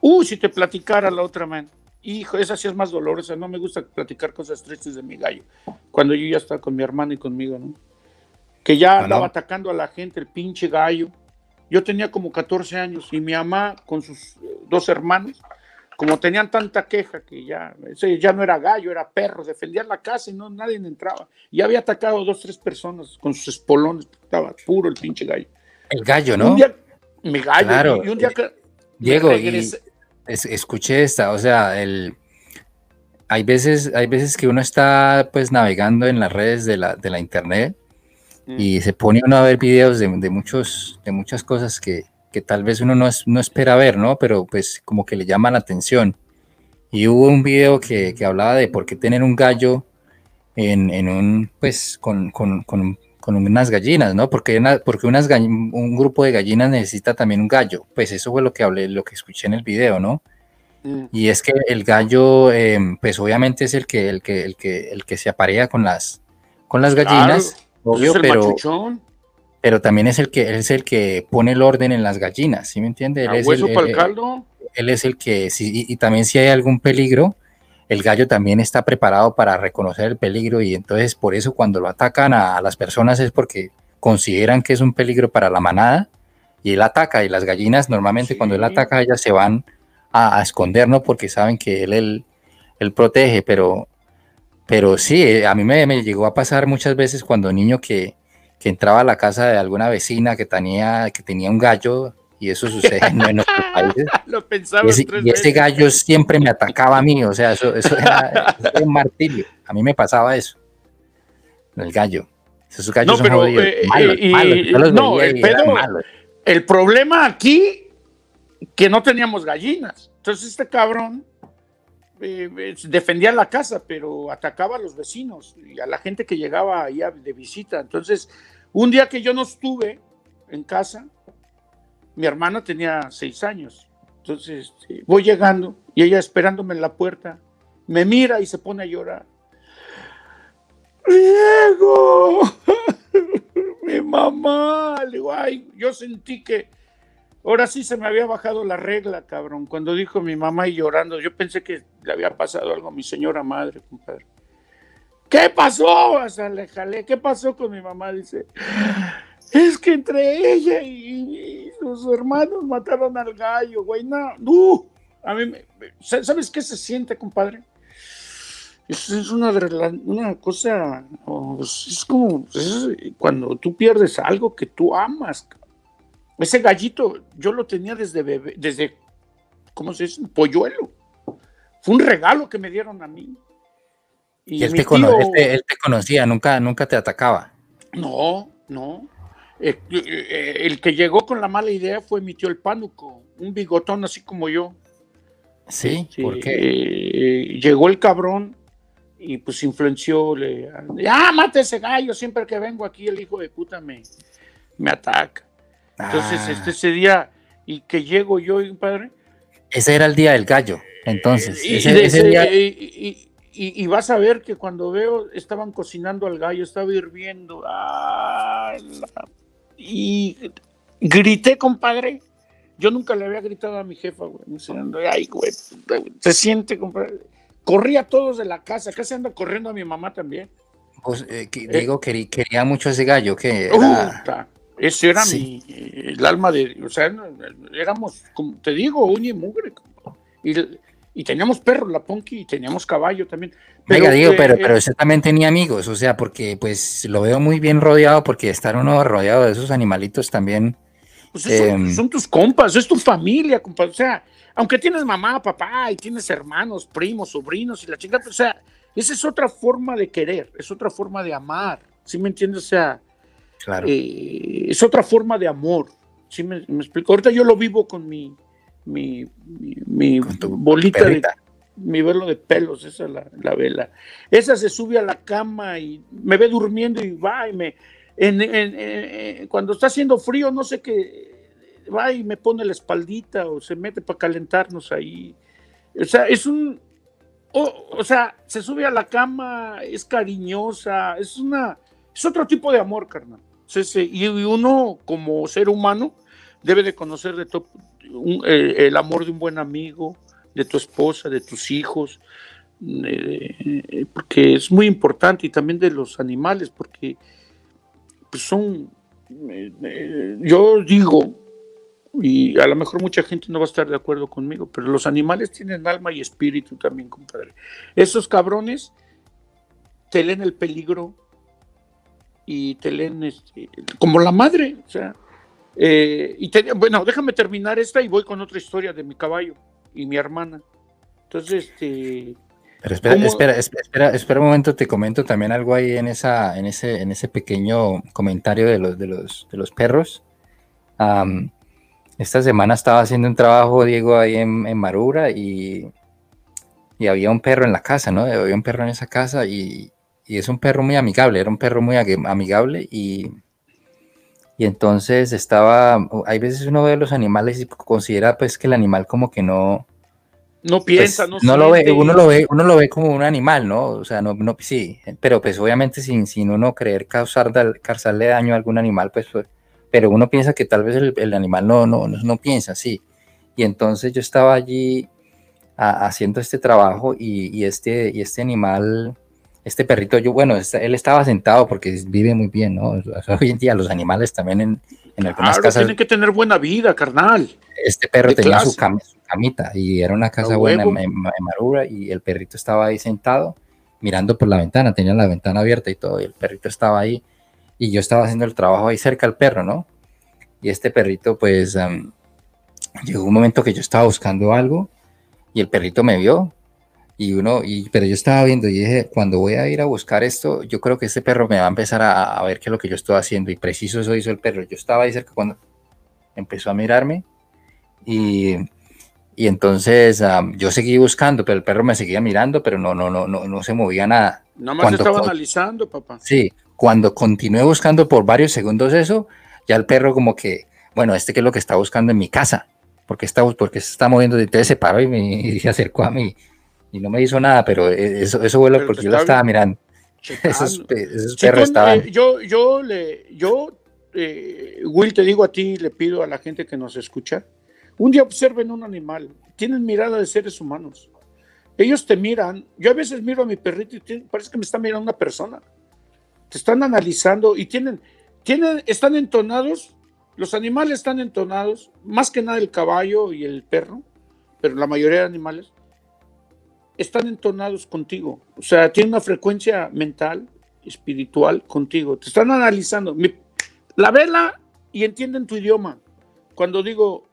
Uy, si te platicara la otra man. Hijo, esa sí es más dolorosa. No me gusta platicar cosas tristes de mi gallo. Cuando yo ya estaba con mi hermano y conmigo, ¿no? Que ya andaba atacando a la gente, el pinche gallo yo tenía como 14 años y mi mamá con sus eh, dos hermanos, como tenían tanta queja que ya, ese ya no era gallo, era perro, defendían la casa y no nadie entraba. Y había atacado a dos, tres personas con sus espolones, estaba puro el pinche gallo. El gallo, ¿no? Un día, mi gallo, claro. y un día que Diego, escuché esta, o sea, el hay veces, hay veces que uno está pues navegando en las redes de la, de la internet. Y se pone uno a ver videos de, muchos, de muchas cosas que, tal vez uno no, no espera ver, ¿no? Pero pues como que le llama la atención. Y hubo un video que, hablaba de por qué tener un gallo en, un, pues, con, unas gallinas, ¿no? Porque, porque unas un grupo de gallinas necesita también un gallo. Pues eso fue lo que hablé, lo que escuché en el video, ¿no? Mm. Y es que el gallo, em, pues obviamente es el que, el que, el que, el que se aparea con las, con las gallinas. Obvio, pero, pero también es el que es el que pone el orden en las gallinas, ¿sí me entiende? Él es hueso el, para el caldo? Él es el que, sí, y, también si hay algún peligro, el gallo también está preparado para reconocer el peligro y entonces por eso cuando lo atacan a, las personas es porque consideran que es un peligro para la manada y él ataca y las gallinas normalmente cuando él ataca ellas se van a, esconder, ¿no? Porque saben que él, él, él protege, pero pero sí, eh, a mí me, llegó a pasar muchas veces cuando niño que, entraba a la casa de alguna vecina que tenía, que tenía un gallo, y eso sucede en nuestros países. Lo pensaba y ese, gallo siempre me atacaba a mí, o sea, eso, era, un martirio. A mí me pasaba eso, el gallo. Esos gallos no, pero, eh, no, el problema aquí, que no teníamos gallinas. Entonces este cabrón eh, defendía la casa, pero atacaba a los vecinos y a la gente que llegaba ahí de visita. Entonces, un día que yo no estuve en casa, mi hermana tenía seis años. Entonces, este, voy llegando y ella esperándome en la puerta, me mira y se pone a llorar. Diego, mi mamá, le ay, yo sentí que Ahora sí se me había bajado la regla, cabrón. Cuando dijo mi mamá y llorando, yo pensé que le había pasado algo a mi señora madre, compadre. ¿Qué pasó? O sea, le jalé. ¿Qué pasó con mi mamá? Dice, es que entre ella y, sus hermanos mataron al gallo, güey. No, uh, a mí, ¿sabes qué se siente, compadre? Eso es una, una cosa, es como cuando tú pierdes algo que tú amas, ese gallito yo lo tenía desde bebé, desde, ¿cómo se dice? Polluelo. Fue un regalo que me dieron a mí. Y, él, te este, él, te conocía, nunca, nunca te atacaba. No, no. Eh, eh, el, que llegó con la mala idea fue mi tío el pánuco, un bigotón así como yo. Sí, ¿por qué? Eh, llegó el cabrón y pues influenció, le, ah, mate ese gallo, siempre que vengo aquí el hijo de puta me, me ataca. Entonces, ah. este, ese día, y que llego yo, padre. Ese era el día del gallo, entonces. Y, ese, día... y, y, vas a ver que cuando veo, estaban cocinando al gallo, estaba hirviendo. y grité, compadre. Yo nunca le había gritado a mi jefa, güey. Ay, güey, se siente, compadre. Corría todos de la casa, casi anda corriendo a mi mamá también. Pues, eh, eh, digo, quería, mucho ese gallo, que era... ese era mi, el alma de, o sea, éramos, como te digo, uña y mugre. Y, y teníamos perros, la Ponky, y teníamos caballo también. Pero, digo, pero, pero ese también tenía amigos, o sea, porque pues lo veo muy bien rodeado, porque estar uno rodeado de esos animalitos también. Pues em, son, tus compas, es tu familia, compa. O sea, aunque tienes mamá, papá, y tienes hermanos, primos, sobrinos y la chingada, o sea, esa es otra forma de querer, es otra forma de amar, ¿sí me entiendes? O sea, claro. Eh, es otra forma de amor, ¿sí me, me explico? Ahorita yo lo vivo con mi, mi, mi, bolita de mi velo de pelos, esa es la, vela. Esa se sube a la cama y me ve durmiendo y va y me en, cuando está haciendo frío, no sé qué, va y me pone la espaldita o se mete para calentarnos ahí. O sea, es un o, sea, se sube a la cama, es cariñosa, es una es otro tipo de amor, carnal. Y uno como ser humano debe de conocer de eh, el amor de un buen amigo, de tu esposa, de tus hijos, eh, porque es muy importante y también de los animales, porque pues son, eh, yo digo, y a lo mejor mucha gente no va a estar de acuerdo conmigo, pero los animales tienen alma y espíritu también, compadre. Esos cabrones te leen el peligro y te leen este, como la madre, o sea, eh, y bueno, déjame terminar esta y voy con otra historia de mi caballo y mi hermana. Entonces, este. Pero espera, espera, espera, un momento, te comento también algo ahí en esa, en ese, en ese pequeño comentario de los, de los, de los perros. esta semana estaba haciendo un trabajo, Diego, ahí en, en, Marura y, y había un perro en la casa, ¿no? Había un perro en esa casa y, y es un perro muy amigable, era un perro muy amigable y y entonces estaba, hay veces uno ve los animales y considera pues que el animal como que no... No piensa, pues, no, lo ve, uno lo ve, uno lo ve como un animal, ¿no? O sea, no, no sí, pero pues obviamente sin, sin uno creer causar, causarle daño a algún animal, pues, pues pero uno piensa que tal vez el, animal no, no, no, piensa, sí. Y entonces yo estaba allí haciendo este trabajo y, y, este, y este animal este perrito, yo, bueno, él estaba sentado porque vive muy bien, ¿no? hoy en día los animales también en, en algunas claro, casas. Tienen que tener buena vida, carnal. Este perro tenía su, camita y era una casa buena en, Marura y el perrito estaba ahí sentado mirando por la ventana, tenía la ventana abierta y todo, y el perrito estaba ahí y yo estaba haciendo el trabajo ahí cerca al perro, ¿no? Y este perrito, pues, llegó un momento que yo estaba buscando algo y el perrito me vio y uno, y, pero yo estaba viendo y dije, cuando voy a ir a buscar esto, yo creo que este perro me va a empezar a, ver qué es lo que yo estoy haciendo. Y preciso eso hizo el perro. Yo estaba ahí cerca cuando empezó a mirarme y, y entonces yo seguí buscando, pero el perro me seguía mirando, pero no, no, no, no, no se movía nada. Nada más estaba analizando, papá. Sí, cuando continué buscando por varios segundos eso, ya el perro como que, bueno, este que es lo que está buscando en mi casa, porque está, porque se está moviendo, entonces se paró y, me, y se acercó a mí y no me hizo nada, pero e, eso, eso vuelve porque yo lo estaba mirando. Esos, perros estaban. Eh, yo, yo, le, yo eh, Will, te digo a ti, le pido a la gente que nos escucha, un día observen un animal, tienen mirada de seres humanos. Ellos te miran, yo a veces miro a mi perrito y parece que me está mirando una persona. Te están analizando y tienen, tienen, están entonados, los animales están entonados, más que nada el caballo y el perro, pero la mayoría de animales están entonados contigo. O sea, tienen una frecuencia mental, espiritual contigo. Te están analizando. la vela y entienden tu idioma. Cuando digo,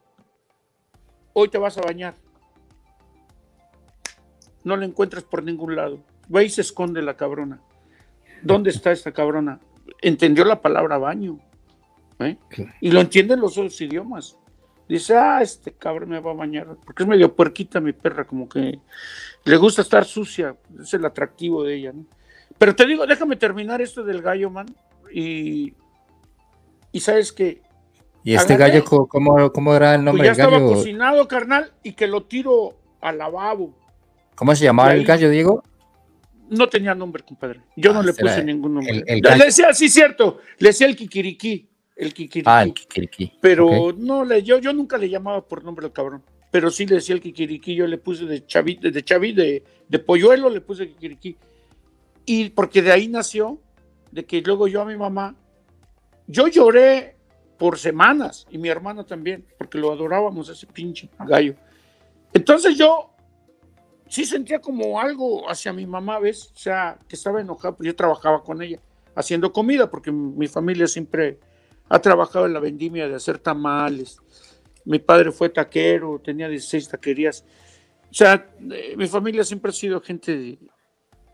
hoy te vas a bañar, no la encuentras por ningún lado. Va y se esconde la cabrona. ¿Dónde está esta cabrona? Entendió la palabra baño. ¿eh? Y lo entienden los otros idiomas. Dice, ah, este cabrón me va a bañar, porque es medio puerquita mi perra, como que le gusta estar sucia, es el atractivo de ella, ¿no? Pero te digo, déjame terminar esto del gallo, man, y, y sabes que... ¿Y este gallo, ¿cómo, cómo era el nombre pues ya estaba cocinado, carnal, y que lo tiro al lavabo. ¿Cómo se llamaba el gallo, Diego? No tenía nombre, compadre. Yo no Ah, le puse ningún nombre. el- el le gallo. decía, sí, cierto, le decía el kikiriki. El kikiriki. Ah, el Kikiriki. pero no, le, yo, yo nunca le llamaba por nombre al cabrón. Pero sí le decía el kikiriki. Yo le puse de chavi, de, de chavi, de, de polluelo, le puse kikiriki. Y porque de ahí nació, de que luego yo a mi mamá, yo lloré por semanas, y mi hermana también, porque lo adorábamos ese pinche gallo. Entonces yo sí sentía como algo hacia mi mamá, ¿ves? O sea, que estaba enojada, pues yo trabajaba con ella, haciendo comida, porque mi familia siempre ha trabajado en la vendimia de hacer tamales. Mi padre fue taquero, tenía 16 taquerías. O sea, eh, mi familia siempre ha sido gente de,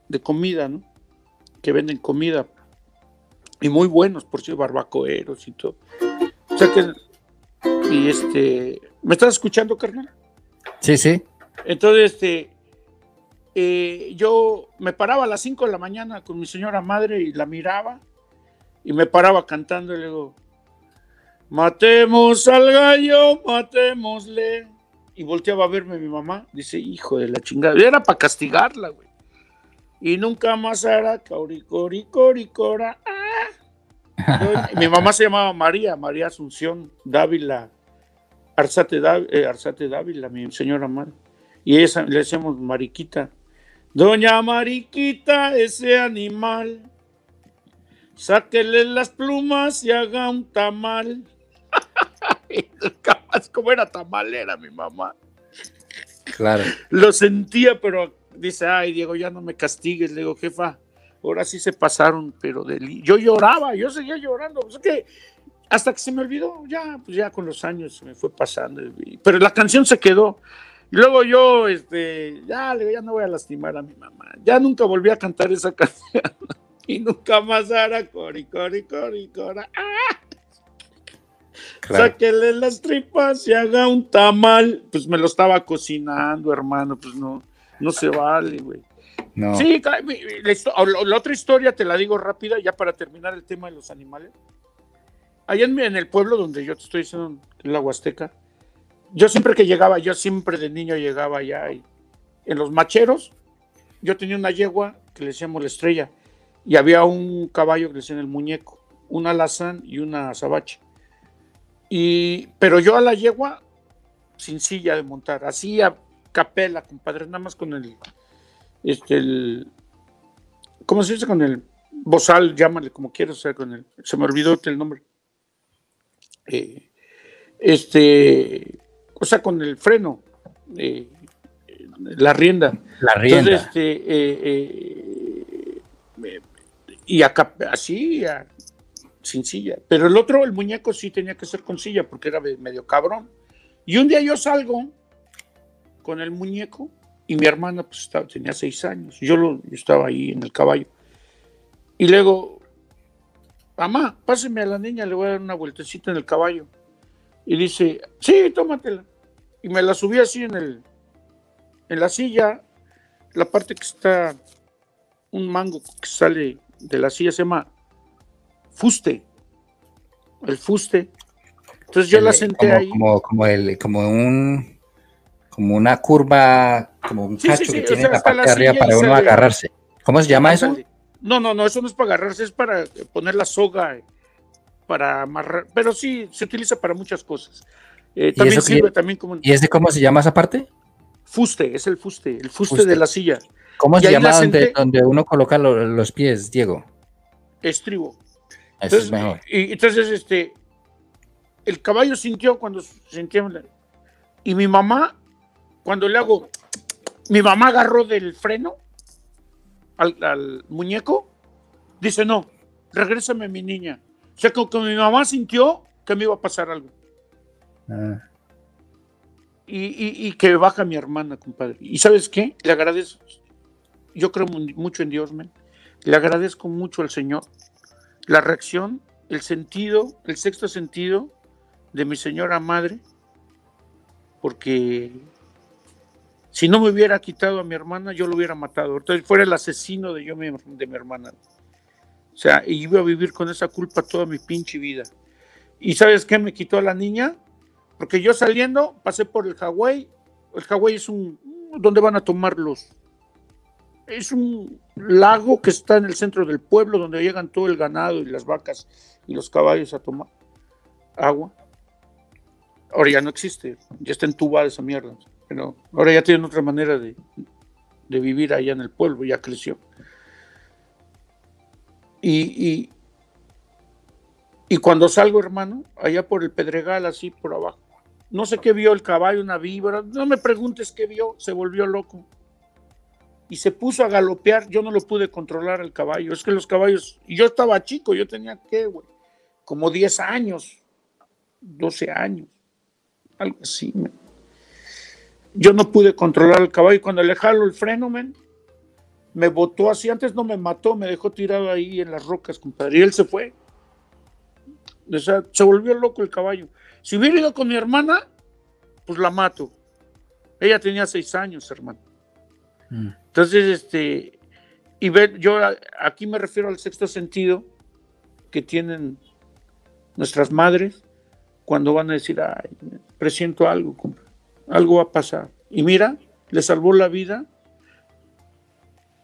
de comida, ¿no? Que venden comida. Y muy buenos, por cierto, barbacoeros y todo. O sea que, y este, ¿me estás escuchando, carnal? Sí, sí. Entonces, este, eh, yo me paraba a las 5 de la mañana con mi señora madre y la miraba y me paraba cantando y le digo, matemos al gallo, matémosle. Y volteaba a verme mi mamá, dice, hijo de la chingada, era para castigarla, güey. Y nunca más hará cauricoricoricora. Ah. Mi mamá se llamaba María, María Asunción Dávila, Arzate, eh, Dávila, mi señora madre. Y ella le decíamos Mariquita. Doña Mariquita, ese animal, sáquele las plumas y haga un tamal. Capaz como era tamalera mi mamá. Claro. Lo sentía, pero dice, ay, Diego, ya no me castigues. Le digo, jefa, ahora sí se pasaron, pero de li-". yo lloraba, yo seguía llorando. Pues es que hasta que se me olvidó, ya, pues ya con los años se me fue pasando. Pero la canción se quedó. Y luego yo, este, ya, le digo, ya no voy a lastimar a mi mamá. Ya nunca volví a cantar esa canción. y nunca más hará cori, cori, cori, cora. ¡Ah! Claro. Sáquele las tripas y haga un tamal. Pues me lo estaba cocinando, hermano. Pues no, no se vale, güey. No. Sí, la, la- otra historia te la digo rápida, ya para terminar el tema de los animales. Allá en, el pueblo donde yo te estoy diciendo, en la Huasteca, yo siempre que llegaba, yo siempre de niño llegaba allá y en los macheros, yo tenía una yegua que le decíamos la estrella y había un caballo que le decían el muñeco, un alazán y una azabache. Y, pero yo a la yegua sin silla de montar, así a capela, compadre, nada más con el, este, el, ¿cómo se dice? Con el bozal, llámale como quieras, o sea, con el, se me olvidó el nombre. Eh, este, o sea, con el freno, eh, la rienda. La rienda. Entonces, este, eh, eh, y acá, así, a- sin silla. Pero el otro, el muñeco, sí tenía que ser con silla porque era medio cabrón. Y un día yo salgo con el muñeco y mi hermana pues estaba, tenía seis años. Yo, yo estaba ahí en el caballo. Y luego, mamá, páseme a la niña, le voy a dar una vueltecita en el caballo. Y dice, sí, tómatela. Y me la subí así en el, en la silla, la parte que está un mango que sale de la silla se llama fuste. El fuste. Entonces yo El- la senté como, ahí. Como, como, el, como un como una curva, como un Sí, cacho sí, sí, que tiene sea, la parte de arriba para uno sale- agarrarse. ¿Cómo se llama eso? No, no, no, eso no es para agarrarse, es para poner la soga, eh, para amarrar. Pero sí, se utiliza para muchas cosas. Eh, también sirve también como ¿Y ese cómo se llama esa parte? fuste, es el fuste, el fuste, Fuste. de la silla, ¿Cómo Y se llama la donde, senté- donde uno coloca lo- los pies, Diego? estribo. Eso Entonces, es mejor. Y, entonces, este, el caballo sintió cuando sintió, y mi mamá, cuando le hago, mi mamá agarró del freno al, al muñeco, dice, no, regrésame mi niña. O sea, como que mi mamá sintió que me iba a pasar algo. Ah, Y, y- y que baja mi hermana, compadre. ¿Y sabes qué? Le agradezco. Yo creo mu- mucho en Dios, men. Le agradezco mucho al Señor la reacción, el sentido, el sexto sentido de mi señora madre, porque si no me hubiera quitado a mi hermana, yo lo hubiera matado. Entonces fuera el asesino de yo de mi hermana. O sea, y iba a vivir con esa culpa toda mi pinche vida. ¿Y sabes qué me quitó a la niña? Porque yo saliendo pasé por el Hawái. El Hawái es un donde van a tomar los es un lago que está en el centro del pueblo donde llegan todo el ganado y las vacas y los caballos a tomar agua. Ahora ya no existe, ya está entubada esa mierda. Pero ahora ya tienen otra manera de, de vivir allá en el pueblo, ya creció. Y, y, cuando salgo, hermano, allá por el Pedregal, así por abajo, no sé qué vio el caballo, una víbora, no me preguntes qué vio, se volvió loco. Y se puso a galopear, yo no lo pude controlar el caballo, es que los caballos, yo estaba chico, yo tenía que, güey, como 10 años, 12 años, algo así, Yo no pude controlar el caballo, cuando le jalo el freno, me botó así, antes no me mató, me dejó tirado ahí en las rocas, compadre, y él se fue. O sea, se volvió loco el caballo. Si hubiera ido con mi hermana, pues la mato. Ella tenía seis años, hermano. Mm. Entonces, este, y ver, yo aquí me refiero al sexto sentido que tienen nuestras madres cuando van a decir, ay, presiento algo, algo va a pasar. Y mira, le salvó la vida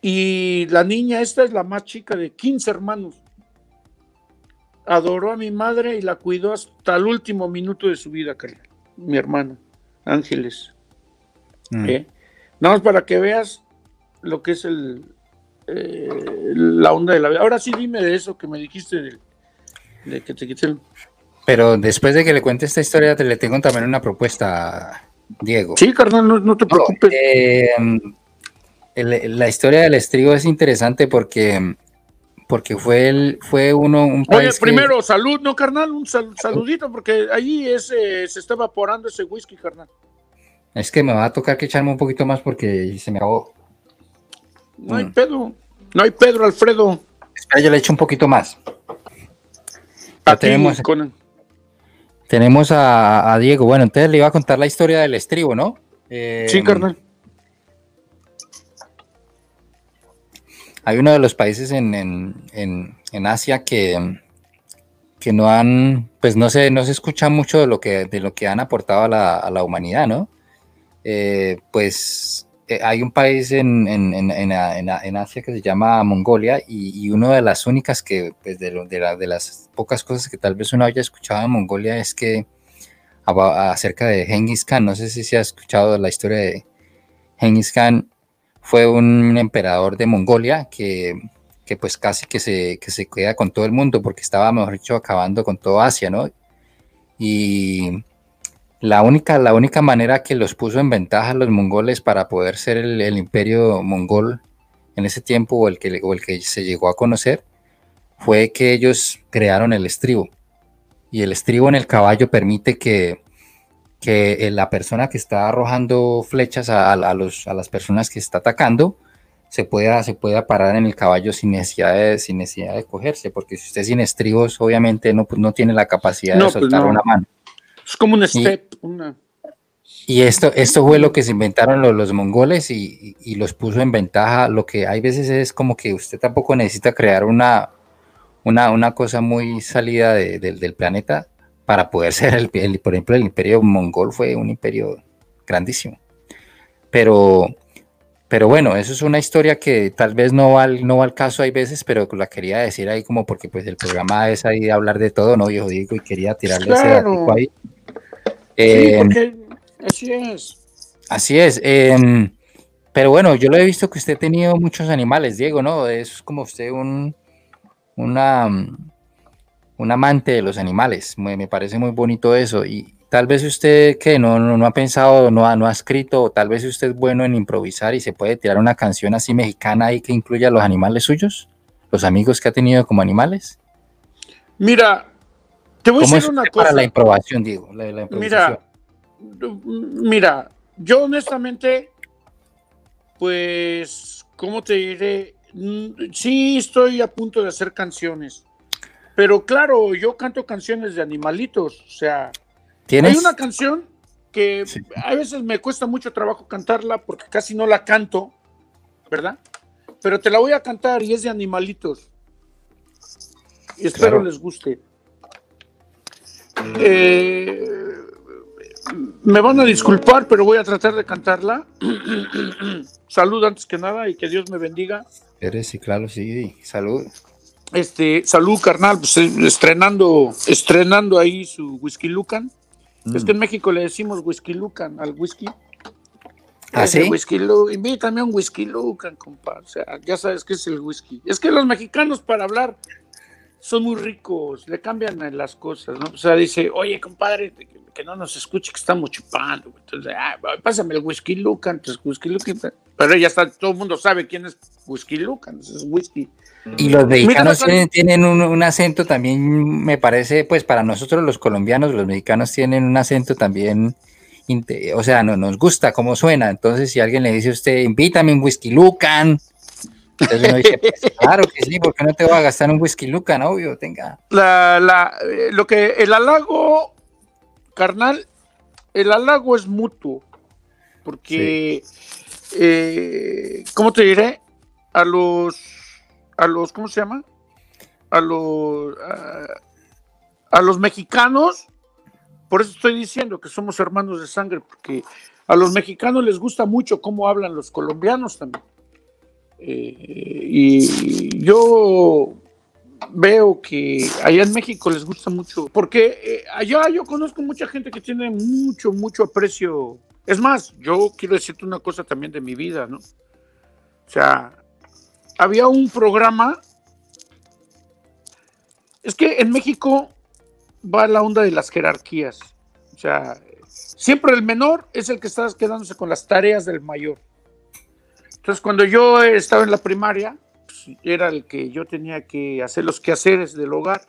y la niña esta es la más chica de 15 hermanos. Adoró a mi madre y la cuidó hasta el último minuto de su vida, Mi hermana, Ángeles. Mm. ¿Eh? Nada más para que veas lo que es el, eh, la onda de la vida. Ahora sí dime de eso que me dijiste de, que te quité el... Pero después de que le cuente esta historia, te le tengo también una propuesta, Diego. Sí, carnal, no, te preocupes. Eh, la historia del estrigo es interesante porque, porque fue, el, fue uno un Oye, primero, salud, ¿no, carnal? Un saludito, porque allí es, eh, se está evaporando ese whisky, carnal. Es que me va a tocar que echarme un poquito más porque se me ahogó. No hay mm. pedo, no hay Pedro, Alfredo. Espera, yo le echo un poquito más. tenemos, tenemos a, Diego. Bueno, entonces le iba a contar la historia del estribo, ¿no? Eh, sí, carnal. hay uno de los países en, Asia que, que, no han, pues no se, no se escucha mucho de lo que, de lo que han aportado a la, humanidad, ¿no? Eh, pues eh, hay un país en, Asia que se llama Mongolia y, una de las únicas que, pues de, de, las pocas cosas que tal vez uno haya escuchado en Mongolia es que acerca de Genghis Khan, no sé si se ha escuchado la historia de Genghis Khan, fue un emperador de Mongolia que, pues casi que se, que se queda con todo el mundo porque estaba, mejor dicho, acabando con todo Asia, ¿no? Y la única, la única manera que los puso en ventaja los mongoles para poder ser el, imperio mongol en ese tiempo o el, que, o el que se llegó a conocer fue que ellos crearon el estribo. Y el estribo en el caballo permite que que eh, la persona que está arrojando flechas a, los, a las personas que está atacando se pueda, se pueda parar en el caballo sin necesidad, de, sin necesidad de cogerse, porque si usted sin estribos, obviamente no, pues no tiene la capacidad de pues soltar una mano. Es como un step. Y, esto, esto fue lo que se inventaron los, los mongoles y, y, los puso en ventaja. Lo que hay veces es como que usted tampoco necesita crear una, una, una cosa muy salida del planeta, para poder ser, el, por ejemplo, el imperio mongol fue un imperio grandísimo. Pero, pero bueno, eso es una historia que tal vez no va, al, no va al caso hay veces, pero la quería decir ahí como porque pues el programa es ahí de hablar de todo, ¿no, viejo Diego? Y quería tirarle ese dato ahí. Em, así es. Así es. Em, pero bueno, yo lo he visto que usted ha tenido muchos animales, Diego, ¿no? Es como usted un, una, un amante de los animales. Me, parece muy bonito eso. Y tal vez usted que no, no, ha pensado, no ha, no ha escrito, o tal vez usted es bueno en improvisar y se puede tirar una canción así mexicana ahí que incluya los animales suyos, los amigos que ha tenido como animales. Mira, te voy a decir una cosa. Para la improvisación, digo. mira, mira, yo honestamente, pues, ¿cómo te diré? Mm, sí, estoy a punto de hacer canciones pero claro, yo canto canciones de animalitos, o sea, ¿Tienes? hay una canción que a veces me cuesta mucho trabajo cantarla porque casi no la canto, ¿verdad? Pero te la voy a cantar y es de animalitos. Y espero les guste. Eh, Me van a disculpar, pero voy a tratar de cantarla. salud antes que nada y que Dios me bendiga. Eres, sí, claro, sí, salud. Este, salud, carnal, pues eh, estrenando, estrenando ahí su whisky Lucan. Es que en México le decimos whisky Lucan al whisky. ¿Ah, sí? Whisky Invítame un whisky Lucan, compadre. O sea, ya sabes qué es el whisky. Es que los mexicanos para hablar son muy ricos, le cambian las cosas, ¿no? O sea, dice, oye, compadre, que no nos escuche que estamos chupando. Entonces, ah, pásame el whisky Lucan, entonces whisky Lucan. Pero ya está, todo el mundo sabe quién es whisky Lucan, es whisky. Y los mexicanos tienen, un, acento también, me parece, pues para nosotros los colombianos, los mexicanos tienen un acento también, o sea, no, nos gusta cómo suena. Entonces, si alguien le dice a usted, invítame un whisky Lucan, entonces uno dice, pues, claro que sí, porque no te voy a gastar un whisky Lucan, obvio, tenga. La, la, eh, lo que el halago carnal, el halago es mutuo, porque, eh, ¿cómo te diré? A los, a los, ¿cómo se llama? A los, a, los mexicanos, por eso estoy diciendo que somos hermanos de sangre, porque a los mexicanos les gusta mucho cómo hablan los colombianos también. Y yo veo que allá en México les gusta mucho, porque eh, allá yo conozco mucha gente que tiene mucho, mucho aprecio. Es más, yo quiero decirte una cosa también de mi vida, ¿no? O sea, había un programa, es que en México va la onda de las jerarquías, o sea, siempre el menor es el que está quedándose con las tareas del mayor. Entonces, cuando yo estaba en la primaria, era el que yo tenía que hacer los quehaceres del hogar.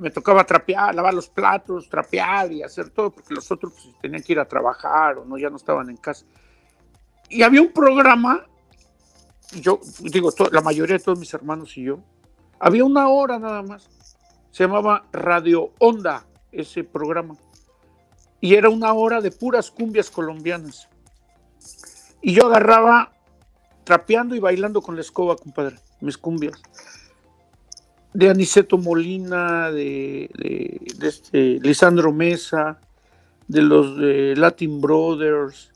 Me tocaba trapear, lavar los platos, trapear y hacer todo, porque los otros pues, tenían que ir a trabajar o no, ya no estaban en casa. Y había un programa, yo digo, la mayoría de todos mis hermanos y yo, había una hora nada más, se llamaba Radio Onda, ese programa, y era una hora de puras cumbias colombianas. Y yo agarraba trapeando y bailando con la escoba, compadre, mis cumbias. De Aniceto Molina, de, este, Lisandro Mesa, de los de Latin Brothers.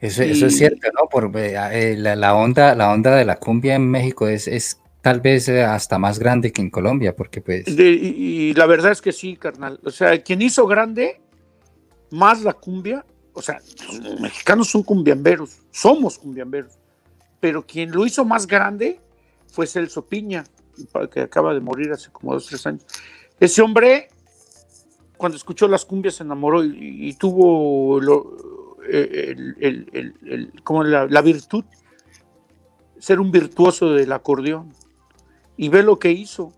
Eso, es cierto, ¿no? Por, eh, eh, la, onda, la onda de la cumbia en México es, es tal vez eh, hasta más grande que en Colombia, porque pues... y, la verdad es que sí, carnal. O sea, quien hizo grande más la cumbia, o sea, los mexicanos son cumbiamberos, somos cumbiamberos pero quien lo hizo más grande fue Celso Piña, que acaba de morir hace como dos, tres años. Ese hombre, cuando escuchó las cumbias, se enamoró y, tuvo eh, como la, virtud, ser un virtuoso del acordeón. Y ve lo que hizo.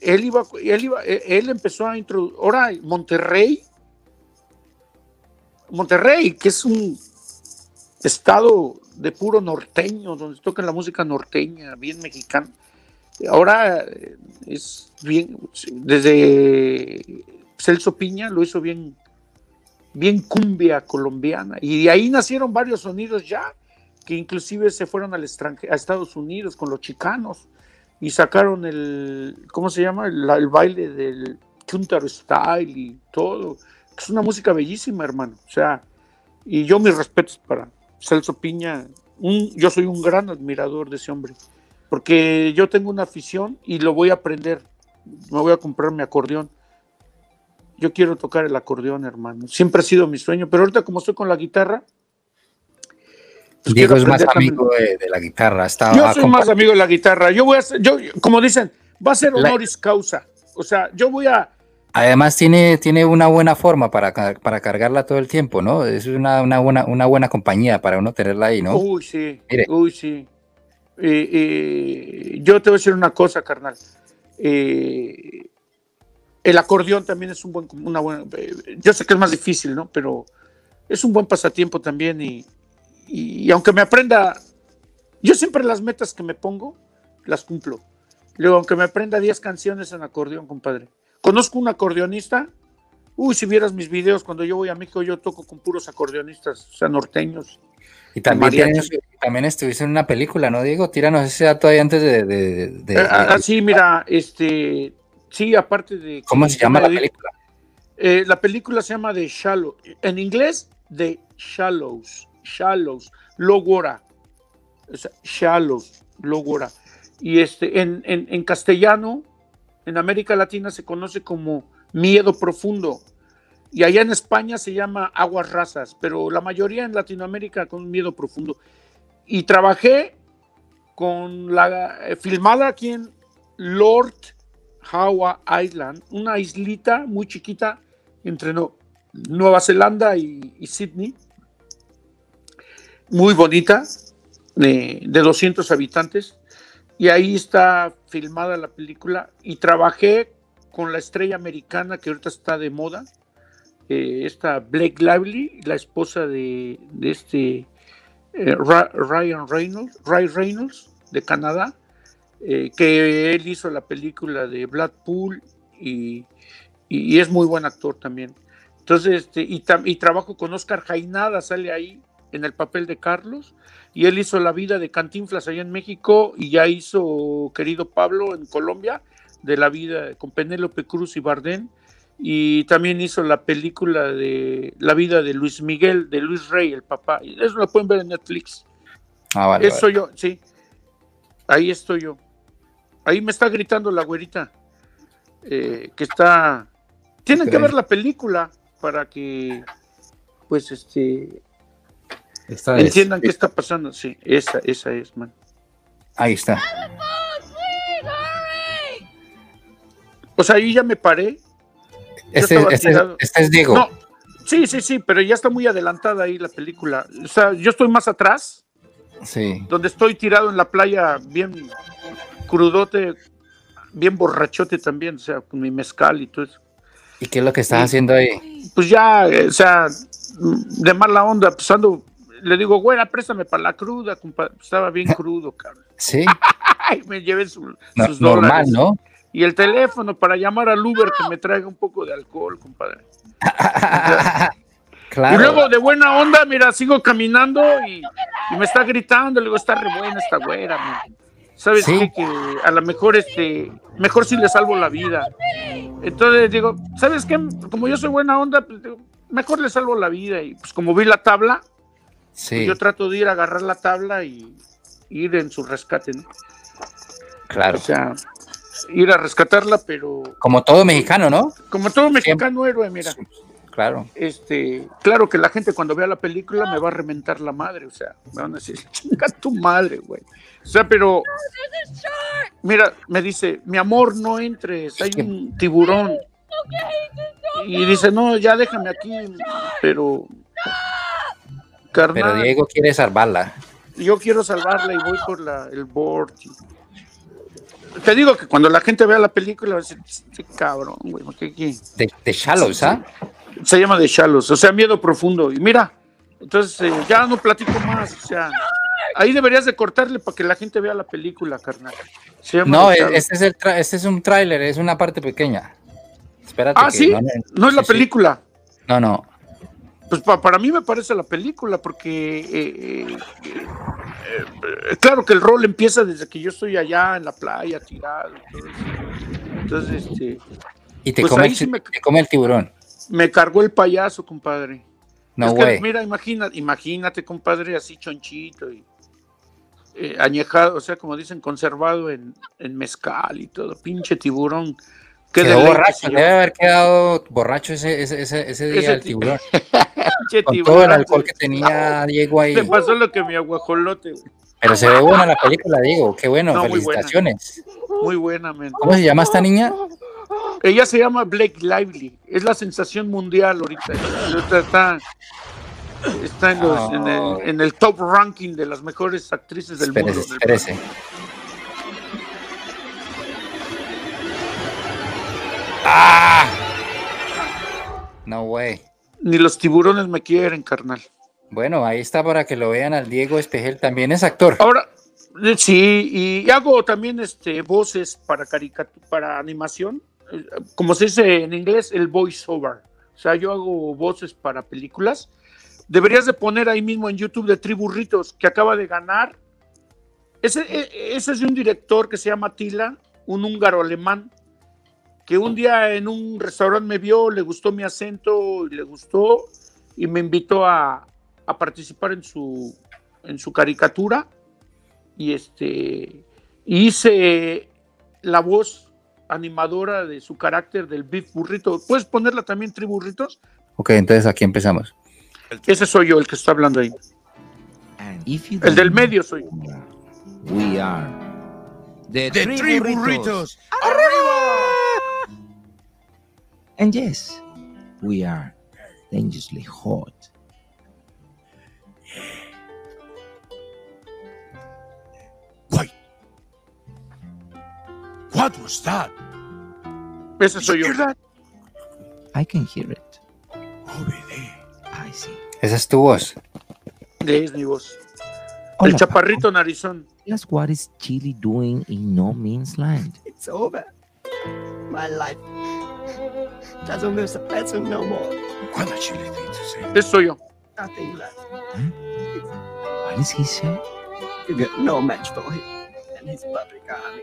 Él iba, él iba, él empezó a introducir, ahora Monterrey, Monterrey, que es un estado de puro norteño, donde tocan la música norteña, bien mexicana. Ahora eh, es bien, desde Celso Piña lo hizo bien, bien cumbia colombiana. Y de ahí nacieron varios sonidos ya, que inclusive se fueron al extranjero, a Estados Unidos con los chicanos y sacaron el, ¿cómo se llama? El, baile del Chuntaro Style y todo. Es una música bellísima, hermano. O sea, y yo mis respetos para, Celso Piña, yo soy un gran admirador de ese hombre, porque yo tengo una afición y lo voy a aprender. Me voy a comprar mi acordeón. Yo quiero tocar el acordeón, hermano. Siempre ha sido mi sueño, pero ahorita como estoy con la guitarra. Pues Diego es más amigo de, la guitarra. yo soy más amigo de la guitarra. Yo voy a, yo, como dicen, va a ser honoris causa. O sea, yo voy a, Además tiene, tiene una buena forma para, para cargarla todo el tiempo, ¿no? Es una, una, buena, una buena compañía para uno tenerla ahí, ¿no? Uy, sí. Uy, sí. yo te voy a decir una cosa, carnal. Eh, el acordeón también es un buen, una buena, eh, yo sé que es más difícil, ¿no? Pero es un buen pasatiempo también y, y, aunque me aprenda, yo siempre las metas que me pongo, las cumplo. Luego, aunque me aprenda 10 canciones en acordeón, compadre. Conozco un acordeonista. Uy, si vieras mis videos, cuando yo voy a México, yo toco con puros acordeonistas, o sea, norteños. Y también, también estuviste en una película, ¿no, Diego? Tíranos ese dato ahí antes de... de, ah, ah, sí, mira, este, sí, aparte de... ¿Cómo se llama la película? Eh, la película se llama The Shallow. En inglés, The Shallows. Shallows. Logora. O sea, Shallows. Logora. Y este, en, en, en castellano, en América Latina se conoce como Miedo Profundo. Y allá en España se llama Aguas Rasas, pero la mayoría en Latinoamérica con Miedo Profundo. Y trabajé con la eh, filmada aquí en Lord Howe Island, una islita muy chiquita entre no, Nueva Zelanda y, y, Sydney, muy bonita, de, de 200 habitantes, y ahí está filmada la película, y trabajé con la estrella americana que ahorita está de moda, eh, esta Blake Lively, la esposa de, de este eh, Ryan Reynolds, Reynolds de Canadá, eh, que él hizo la película de Blackpool y, y, es muy buen actor también. Entonces, este, y, y, trabajo con Oscar Jainada, sale ahí en el papel de Carlos, y él hizo La vida de Cantinflas allá en México y ya hizo Querido Pablo en Colombia, de la vida con Penélope Cruz y Bardén, y también hizo la película de La vida de Luis Miguel, de Luis Rey, el papá, y eso lo pueden ver en Netflix. Ah, vale, eso vale. yo, sí. Ahí estoy yo. Ahí me está gritando la güerita. Eh, que está. Tienen okay. que ver la película para que, pues, este. Esta entiendan es, qué está pasando. Sí, esa, esa es, man. Ahí está. O sea, ahí ya me paré. Este, este, este, es Diego. No, sí, sí, sí, pero ya está muy adelantada ahí la película. O sea, yo estoy más atrás. Sí. Donde estoy tirado en la playa, bien crudote, bien borrachote también, o sea, con mi mezcal y todo eso. ¿Y qué es lo que estás y, haciendo ahí? Pues ya, o sea, de mala onda, pues ando, le digo, güera, préstame para la cruda, compadre. Estaba bien crudo, cabrón. Sí. me llevé su, no, sus normal, dólares. ¿no? Y el teléfono para llamar al Uber que me traiga un poco de alcohol, compadre. claro. Y luego de buena onda, mira, sigo caminando y, y me está gritando, le digo, está re buena esta güera, man. ¿Sabes Sí. qué? Que a lo mejor este, mejor si le salvo la vida. Entonces digo, ¿sabes qué? Como yo soy buena onda, pues digo, mejor le salvo la vida. Y pues como vi la tabla, Sí, yo trato de ir a agarrar la tabla y ir en su rescate, ¿no? claro. O sea, ir a rescatarla, pero Como todo mexicano, ¿no? como todo mexicano héroe, mira. Claro. Este, claro que la gente cuando vea la película me va a reventar la madre, o sea, me van a decir, chinga tu madre, güey. O sea, pero mira, me dice, mi amor, no entres, hay un tiburón. Y dice, no, ya déjame aquí, pero carnal, Pero Diego quiere salvarla. yo quiero salvarla y voy por la, el board. Te digo que cuando la gente vea la película va a decir, este cabrón, güey, ¿qué, qué? De, de Shallows, ¿ah? se llama de Shallows, o sea, miedo profundo. Y mira, entonces eh, ya no platico más, o sea, ahí deberías de cortarle para que la gente vea la película, carnal. No, Shallows. este es, el tra- este es un tráiler, es una parte pequeña. Espérate. Ah, que sí, no, no es la sí. película. No, no. Pues pa- para mí me parece la película, porque eh, eh, eh, claro que el rol empieza desde que yo estoy allá en la playa, tirado. y todo eso. Entonces, este, Y te, Pues come, ahí el, sí ti- me- te come el tiburón. me cargó el payaso, compadre. No, Es que, mira, imagina, imagínate, compadre, así chonchito y eh, añejado, o sea, como dicen, conservado en, en mezcal y todo, pinche tiburón. Quedó borracho, debe haber quedado borracho ese, ese, ese, ese día Ese el ti- tiburón. Con tiburón, todo el alcohol que tenía Diego ahí. Le pasó lo que mi aguajolote, güey. Pero se ve buena la película, Diego. Qué bueno, No, muy buena. felicitaciones. muy buena, men. ¿Cómo se llama esta niña? Ella se llama Blake Lively, es la sensación mundial ahorita. Ahorita Está, está en, los- en el, en el top ranking de las mejores actrices del Espérese, mundo. espérese. ¡Ah! No way. Ni los tiburones me quieren, carnal. Bueno, ahí está para que lo vean al Diego Espejel. También es actor. Ahora, sí, y hago también este, voces para para animación, como se dice en inglés, el voiceover. O sea, yo hago voces para películas. Deberías de poner ahí mismo en YouTube de Triburritos, que acaba de ganar. Ese, e- ese es de un director que se llama Tila, un húngaro alemán, que un día en un restaurante me vio, le gustó mi acento y le gustó y me invitó a, a participar en su, en su caricatura y este hice la voz animadora de su carácter del Beef Burrito. ¿Puedes ponerla también, Tri Burritos? Ok, entonces aquí empezamos. Ese soy yo, el que está hablando ahí. El del medio soy yo. We are the, The three, Three burritos. Burritos. ¡Arriba! And yes, we are dangerously hot. Wait. What was that? Ese soy yo. Hear that? I can hear it. Oh, over there. I see. Esa es tu voz. Es mi voz. Hola, El chaparrito narizón. Paco. Tell us what is Chile doing in no man's land? It's over. My life doesn't lose a pencil no more. What did Chile think to say? Ese soy yo. Nothing left. Hmm? What does he say? You got no match for him and his public army.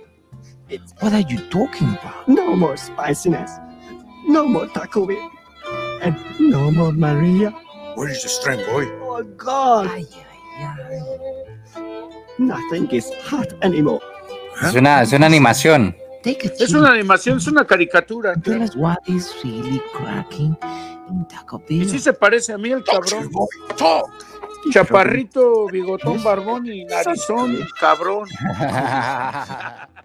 It's What are you talking about? no more spiciness, no more Taco Bell, and no more Maria. Where is the strength, boy? Oh God, Ay, ay, ay. nothing is hot anymore. Es una, es una animación. Take a Es una animación, es una caricatura. Tell claro. us what is really cracking in Taco Y sí se parece a mí el cabrón. Chaparrito, bigotón, barbón y narizón, cabrón.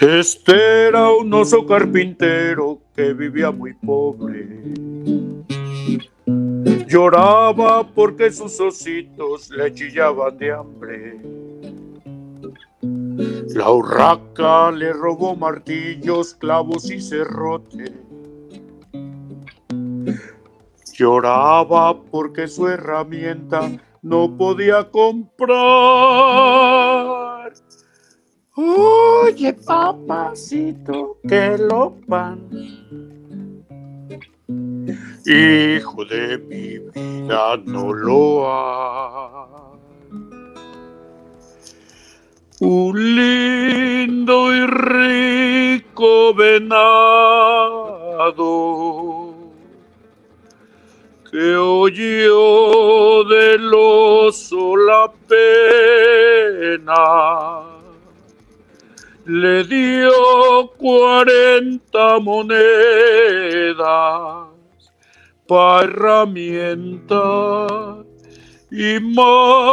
Este era un oso carpintero que vivía muy pobre. Lloraba porque sus ositos le chillaban de hambre. La urraca le robó martillos, clavos y cerrote. Lloraba porque su herramienta no podía comprar. Oye, papacito, que lo pan. Hijo de mi vida, no lo ha. Un lindo y rico venado que oyó del oso la pena le dio cuarenta monedas pa' herramienta y material.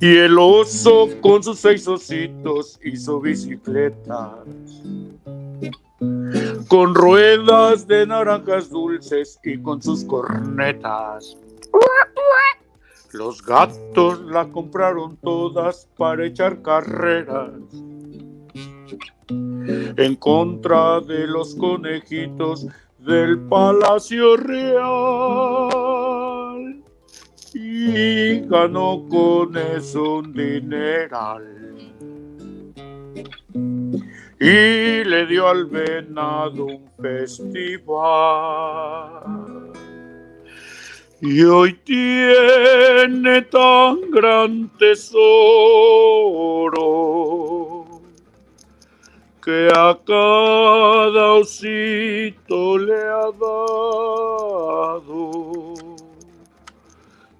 Y el oso con sus seis ositos hizo bicicletas con ruedas de naranjas dulces y con sus cornetas. Los gatos la compraron todas para echar carreras. En contra de los conejitos del Palacio Real. Y ganó con eso un dineral y le dio al venado un festival. Y hoy tiene tan gran tesoro que a cada osito le ha dado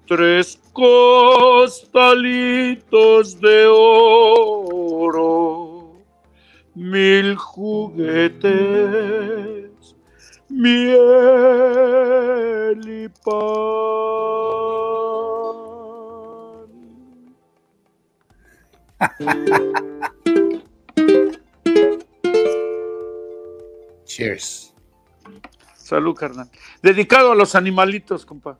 tres costalitos de oro, mil juguetes, miel y pan. Cheers. Salud, carnal. Dedicado a los animalitos, compa.